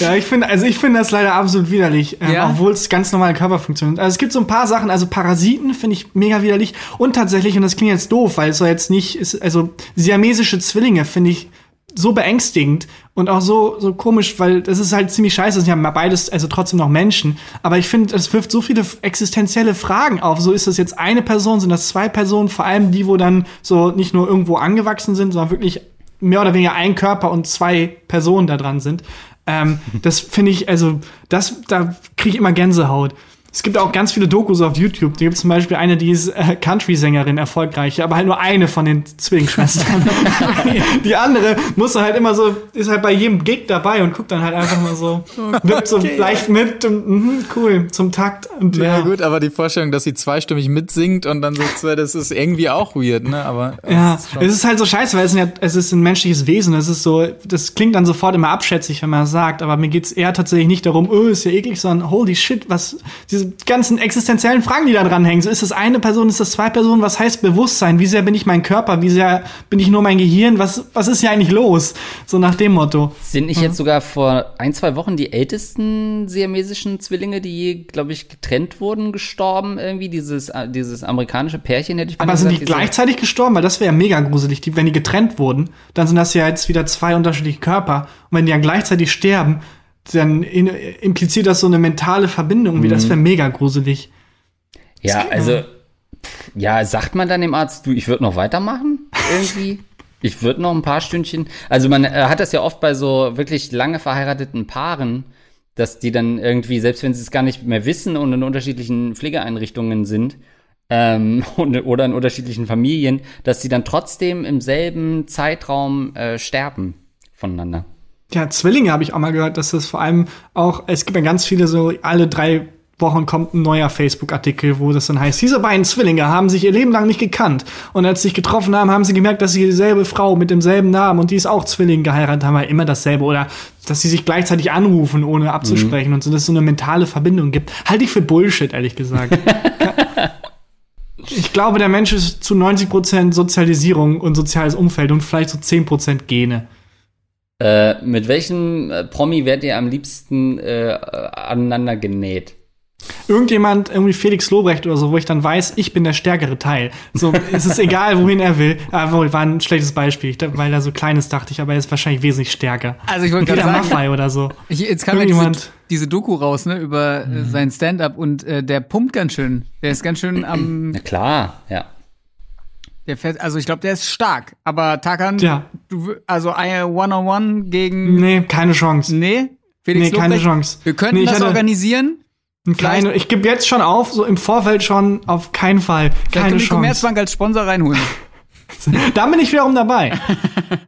Ja, ich finde, also ich finde das leider absolut widerlich, ähm, Ja? obwohl es ganz normale Körperfunktionen sind. Also es gibt so ein paar Sachen, also Parasiten finde ich mega widerlich und tatsächlich, und das klingt jetzt doof, weil es soll jetzt nicht, ist, also siamesische Zwillinge finde ich so beängstigend und auch so, so komisch, weil das ist halt ziemlich scheiße, das sind ja beides, also trotzdem noch Menschen. Aber ich finde, es wirft so viele existenzielle Fragen auf. So ist das jetzt eine Person, sind das zwei Personen, vor allem die, wo dann so nicht nur irgendwo angewachsen sind, sondern wirklich mehr oder weniger ein Körper und zwei Personen da dran sind. Ähm, das finde ich, also, das, da kriege ich immer Gänsehaut. Es gibt auch ganz viele Dokus auf YouTube. Da gibt es zum Beispiel eine, die ist äh, Country-Sängerin, erfolgreich, aber halt nur eine von den Zwillingsschwestern. die andere muss halt immer so, ist halt bei jedem Gig dabei und guckt dann halt einfach mal so, wippt so leicht mit und mhm, cool, zum Takt. Und Ja, ja, gut, aber die Vorstellung, dass sie zweistimmig mitsingt und dann so zwei, das ist irgendwie auch weird, ne? Aber Ja, es ist es ist halt so scheiße, weil es, ja, es ist ein menschliches Wesen. Es ist so, das klingt dann sofort immer abschätzig, wenn man das sagt, aber mir geht's eher tatsächlich nicht darum, oh, ist ja eklig, sondern holy shit, was, diese ganzen existenziellen Fragen, die da dranhängen. So ist das eine Person, ist das zwei Personen, was heißt Bewusstsein? Wie sehr bin ich mein Körper? Wie sehr bin ich nur mein Gehirn? Was, was ist hier eigentlich los? So nach dem Motto. Sind nicht jetzt sogar vor ein, zwei Wochen die ältesten siamesischen Zwillinge, die je, glaube ich, getrennt wurden, gestorben? Irgendwie dieses, äh, dieses amerikanische Pärchen, hätte ich Aber sind die gesagt, diese- gleichzeitig gestorben? Weil das wäre ja mega gruselig. Die, wenn die getrennt wurden, dann sind das ja jetzt wieder zwei unterschiedliche Körper. Und wenn die dann gleichzeitig sterben, dann in, impliziert das so eine mentale Verbindung. Wie das wäre mega gruselig. Ja, also, pff, ja, sagt man dann dem Arzt, du, ich würde noch weitermachen? Irgendwie? ich würde noch ein paar Stündchen. Also man äh, hat das ja oft bei so wirklich lange verheirateten Paaren, dass die dann irgendwie, selbst wenn sie es gar nicht mehr wissen und in unterschiedlichen Pflegeeinrichtungen sind, ähm, und, oder in unterschiedlichen Familien, dass sie dann trotzdem im selben Zeitraum äh, sterben voneinander. Ja, Zwillinge habe ich auch mal gehört, dass das vor allem auch, es gibt ja ganz viele so, alle drei Wochen kommt ein neuer Facebook-Artikel, wo das dann heißt, diese beiden Zwillinge haben sich ihr Leben lang nicht gekannt. Und als sie sich getroffen haben, haben sie gemerkt, dass sie dieselbe Frau mit demselben Namen und die ist auch Zwilling geheiratet haben, halt immer dasselbe. Oder dass sie sich gleichzeitig anrufen, ohne abzusprechen und so, dass es so eine mentale Verbindung gibt. Halte ich für Bullshit, ehrlich gesagt. ich glaube, der Mensch ist zu 90% Sozialisierung und soziales Umfeld und vielleicht so 10% Gene. Äh, mit welchem äh, Promi werdet ihr am liebsten äh, aneinander genäht? irgendjemand, irgendwie Felix Lobrecht oder so, wo ich dann weiß, ich bin der stärkere Teil. So, es ist egal, wohin er will. Aber war ein schlechtes Beispiel, weil er so klein ist, dachte ich, aber er ist wahrscheinlich wesentlich stärker. Also ich wollte gerade sagen, Maffei oder so. ich, jetzt kam ja diese, Irgendjemand- diese Doku raus, ne, über Mhm. äh, sein Stand-up und äh, der pumpt ganz schön. Der ist ganz schön am, Na klar, ja. Der fährt, also ich glaube, der ist stark. Aber Takan, Ja. du, also ein One-on-One gegen, Nee, keine Chance. nee, Felix Nee, keine? Chance. Wir könnten Nee, ich das organisieren. Ein kleine, ich gebe jetzt schon auf, so im Vorfeld schon, auf keinen Fall. Vielleicht Keine können die Chance. Commerzbank als Sponsor reinholen. Da bin ich wiederum dabei.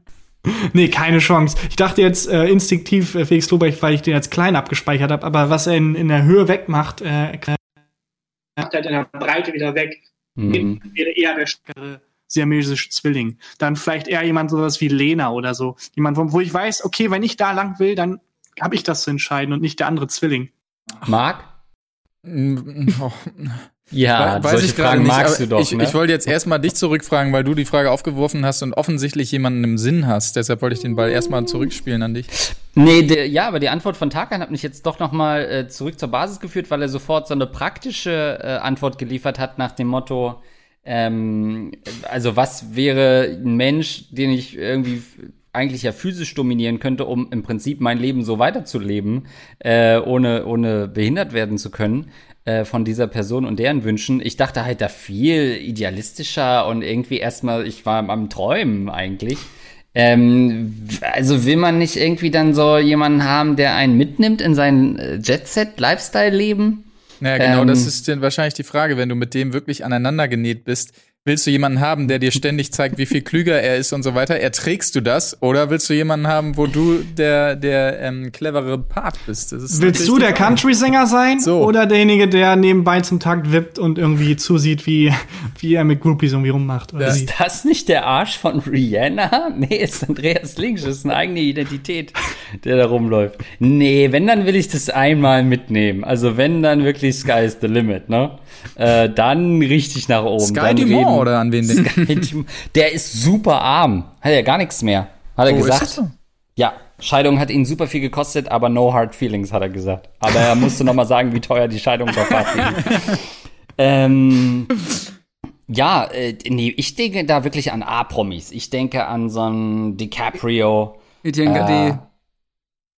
nee, keine Chance. Ich dachte jetzt äh, instinktiv äh, Felix Lobrecht, weil ich den als klein abgespeichert habe, aber was er in, in der Höhe wegmacht, äh, macht halt in der Breite wieder weg. Mhm. wäre eher der stärkere siamesische Zwilling. Dann vielleicht eher jemand sowas wie Lena oder so. Jemand, wo ich weiß, okay, wenn ich da lang will, dann habe ich das zu entscheiden und nicht der andere Zwilling. Marc? Oh. Ja, We- solche gerade Fragen magst aber du doch, Ich, ne? ich wollte jetzt erstmal dich zurückfragen, weil du die Frage aufgeworfen hast und offensichtlich jemanden im Sinn hast. Deshalb wollte ich den Ball erstmal zurückspielen an dich. Nee, der, ja, aber die Antwort von Tarkan hat mich jetzt doch noch mal äh, zurück zur Basis geführt, weil er sofort so eine praktische äh, Antwort geliefert hat nach dem Motto, ähm, also was wäre ein Mensch, den ich irgendwie eigentlich ja physisch dominieren könnte, um im Prinzip mein Leben so weiterzuleben, äh, ohne, ohne behindert werden zu können äh, von dieser Person und deren Wünschen. Ich dachte halt da viel idealistischer und irgendwie erstmal, ich war am Träumen eigentlich. Ähm, also will man nicht irgendwie dann so jemanden haben, der einen mitnimmt in sein äh, Jet-Set-Lifestyle-Leben? Naja, genau, Ähm. das ist dann wahrscheinlich die Frage, wenn du mit dem wirklich aneinander genäht bist. Willst du jemanden haben, der dir ständig zeigt, wie viel klüger er ist und so weiter? Erträgst du das? Oder willst du jemanden haben, wo du der, der ähm, clevere Part bist? Das ist Willst du der. Country-Sänger sein So. oder derjenige, der nebenbei zum Takt wippt und irgendwie zusieht, wie, wie er mit Groupies irgendwie rummacht? Oder Ja. Ist das nicht der Arsch von Rihanna? Nee, ist Andreas Links, das ist eine eigene Identität, der da rumläuft. Nee, wenn, dann will ich das einmal mitnehmen. Also wenn, dann wirklich Sky is the limit, ne? Äh, dann richtig nach oben. Sky dann Dumont reden- oder an wen den? Sky Dumont. Der ist super arm. Hat ja gar nichts mehr. Hat er Oh, gesagt. so? Ja, Scheidung hat ihn super viel gekostet, aber no hard feelings, hat er gesagt. Aber er musste noch mal sagen, wie teuer die Scheidung doch war. ähm, ja, äh, nee, ich denke da wirklich an A-Promis. Ich denke an so einen DiCaprio. Etienne Äh, Gade.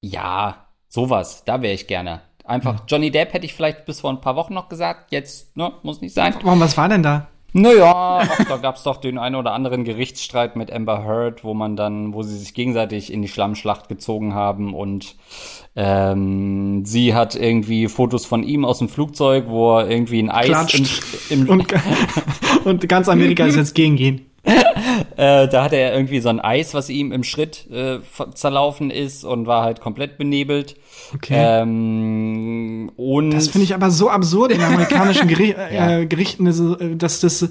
Ja, sowas. Da wäre ich gerne. Einfach Johnny Depp hätte ich vielleicht bis vor ein paar Wochen noch gesagt. Jetzt, ne, muss nicht sein. Warum, was war denn da? Naja, ach, da gab's doch den einen oder anderen Gerichtsstreit mit Amber Heard, wo man dann, wo sie sich gegenseitig in die Schlammschlacht gezogen haben und ähm, sie hat irgendwie Fotos von ihm aus dem Flugzeug, wo er irgendwie ein Eis Klatscht. im, im Und, und ganz Amerika ist jetzt gegen ihn. Äh, da hatte er irgendwie so ein Eis, was ihm im Schritt äh, zerlaufen ist und war halt komplett benebelt. Okay. Ähm, und Das finde ich aber so absurd in amerikanischen Geri Ja. äh, Gerichten, also, äh, dass das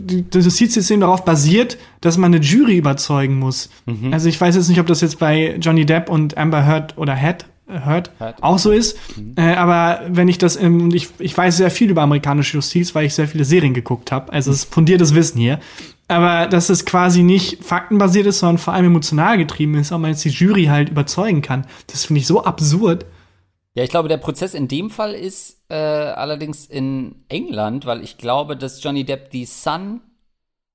das Justizsystem darauf basiert, dass man eine Jury überzeugen muss. Mhm. Also ich weiß jetzt nicht, ob das jetzt bei Johnny Depp und Amber Heard oder äh, Heard, Heard. auch so ist. Mhm. Äh, aber wenn ich das, und ich, ich weiß sehr viel über amerikanische Justiz, weil ich sehr viele Serien geguckt habe. Also es ist fundiertes Wissen hier. Aber dass es quasi nicht faktenbasiert ist, sondern vor allem emotional getrieben ist, ob man jetzt die Jury halt überzeugen kann. Das finde ich so absurd. Ja, ich glaube, der Prozess in dem Fall ist äh, allerdings in England, weil ich glaube, dass Johnny Depp die Sun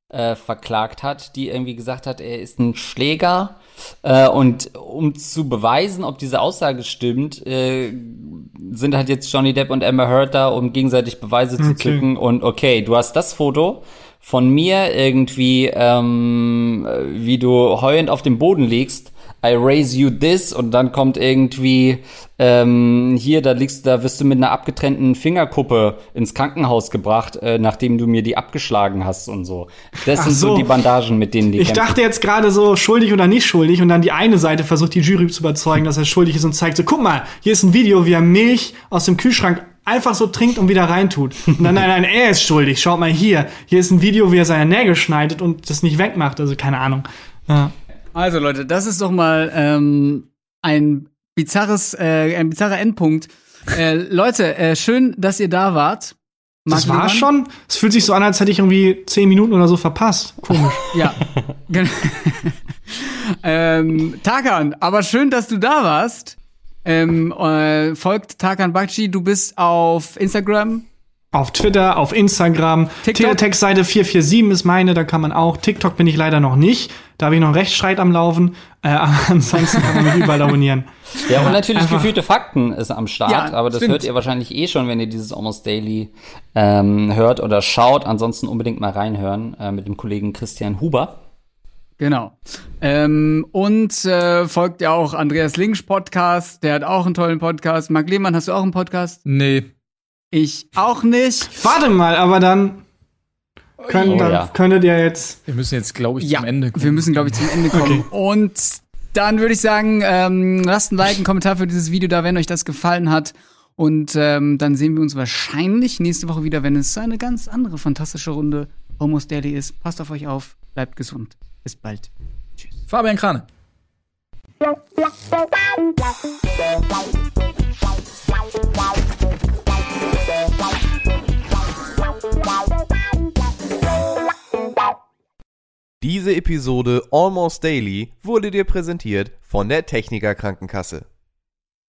äh, verklagt hat, die irgendwie gesagt hat, er ist ein Schläger. Äh, und um zu beweisen, ob diese Aussage stimmt, äh, sind halt jetzt Johnny Depp und Amber Heard da, um gegenseitig Beweise zu Okay. zücken. Und okay, du hast das Foto von mir irgendwie, ähm, äh, wie du heulend auf dem Boden liegst. I raise you this und dann kommt irgendwie ähm, hier, da liegst, da wirst du mit einer abgetrennten Fingerkuppe ins Krankenhaus gebracht, äh, nachdem du mir die abgeschlagen hast und so. Das Ach sind so. so. die Bandagen, mit denen die Ich kämpfen. dachte jetzt gerade so schuldig oder nicht schuldig und dann die eine Seite versucht die Jury zu überzeugen, dass er schuldig ist und zeigt so, guck mal, hier ist ein Video, wie er Milch aus dem Kühlschrank einfach so trinkt und wieder reintut. Und dann, nein, nein, er ist schuldig. Schaut mal hier. Hier ist ein Video, wie er seine Nägel schneidet und das nicht wegmacht. Also keine Ahnung. Ja. Also Leute, das ist doch mal ähm, ein bizarres, äh, ein bizarrer Endpunkt. Äh, Leute, äh, schön, dass ihr da wart. Das Marc war Lehmann? schon. Es fühlt sich so an, als hätte ich irgendwie zehn Minuten oder so verpasst. Komisch. Ja. Ähm, Tarkan, aber schön, dass du da warst. Ähm, äh, folgt Tarkan Bakci, du bist auf Instagram. Auf Twitter, auf Instagram. TikTok? Teletext-Seite 447 ist meine, da kann man auch. TikTok bin ich leider noch nicht. Da habe ich noch einen Rechtsstreit am Laufen. Äh, aber ansonsten kann man mich überall abonnieren. Ja, und natürlich einfach- gefühlte Fakten ist am Start, Ja, aber das stimmt. hört ihr wahrscheinlich eh schon, wenn ihr dieses Almost Daily ähm, hört oder schaut. Ansonsten unbedingt mal reinhören äh, mit dem Kollegen Christian Huber. Genau. Ähm, und äh, folgt ja auch Andreas Links Podcast, der hat auch einen tollen Podcast. Marc Lehmann, hast du auch einen Podcast? Nee. Ich auch nicht. Warte mal, aber dann, können, Oh, dann ja. könntet ihr jetzt. Wir müssen jetzt, glaube ich, Ja, zum Ende kommen. wir müssen, glaube ich, zum Ende kommen. Und dann würde ich sagen, ähm, lasst ein Like, einen Kommentar für dieses Video da, wenn euch das gefallen hat. Und ähm, dann sehen wir uns wahrscheinlich nächste Woche wieder, wenn es eine ganz andere fantastische Runde Almost Daily ist. Passt auf euch auf, bleibt gesund. Bis bald. Fabian Krane. Diese Episode Almost Daily wurde dir präsentiert von der Techniker Krankenkasse.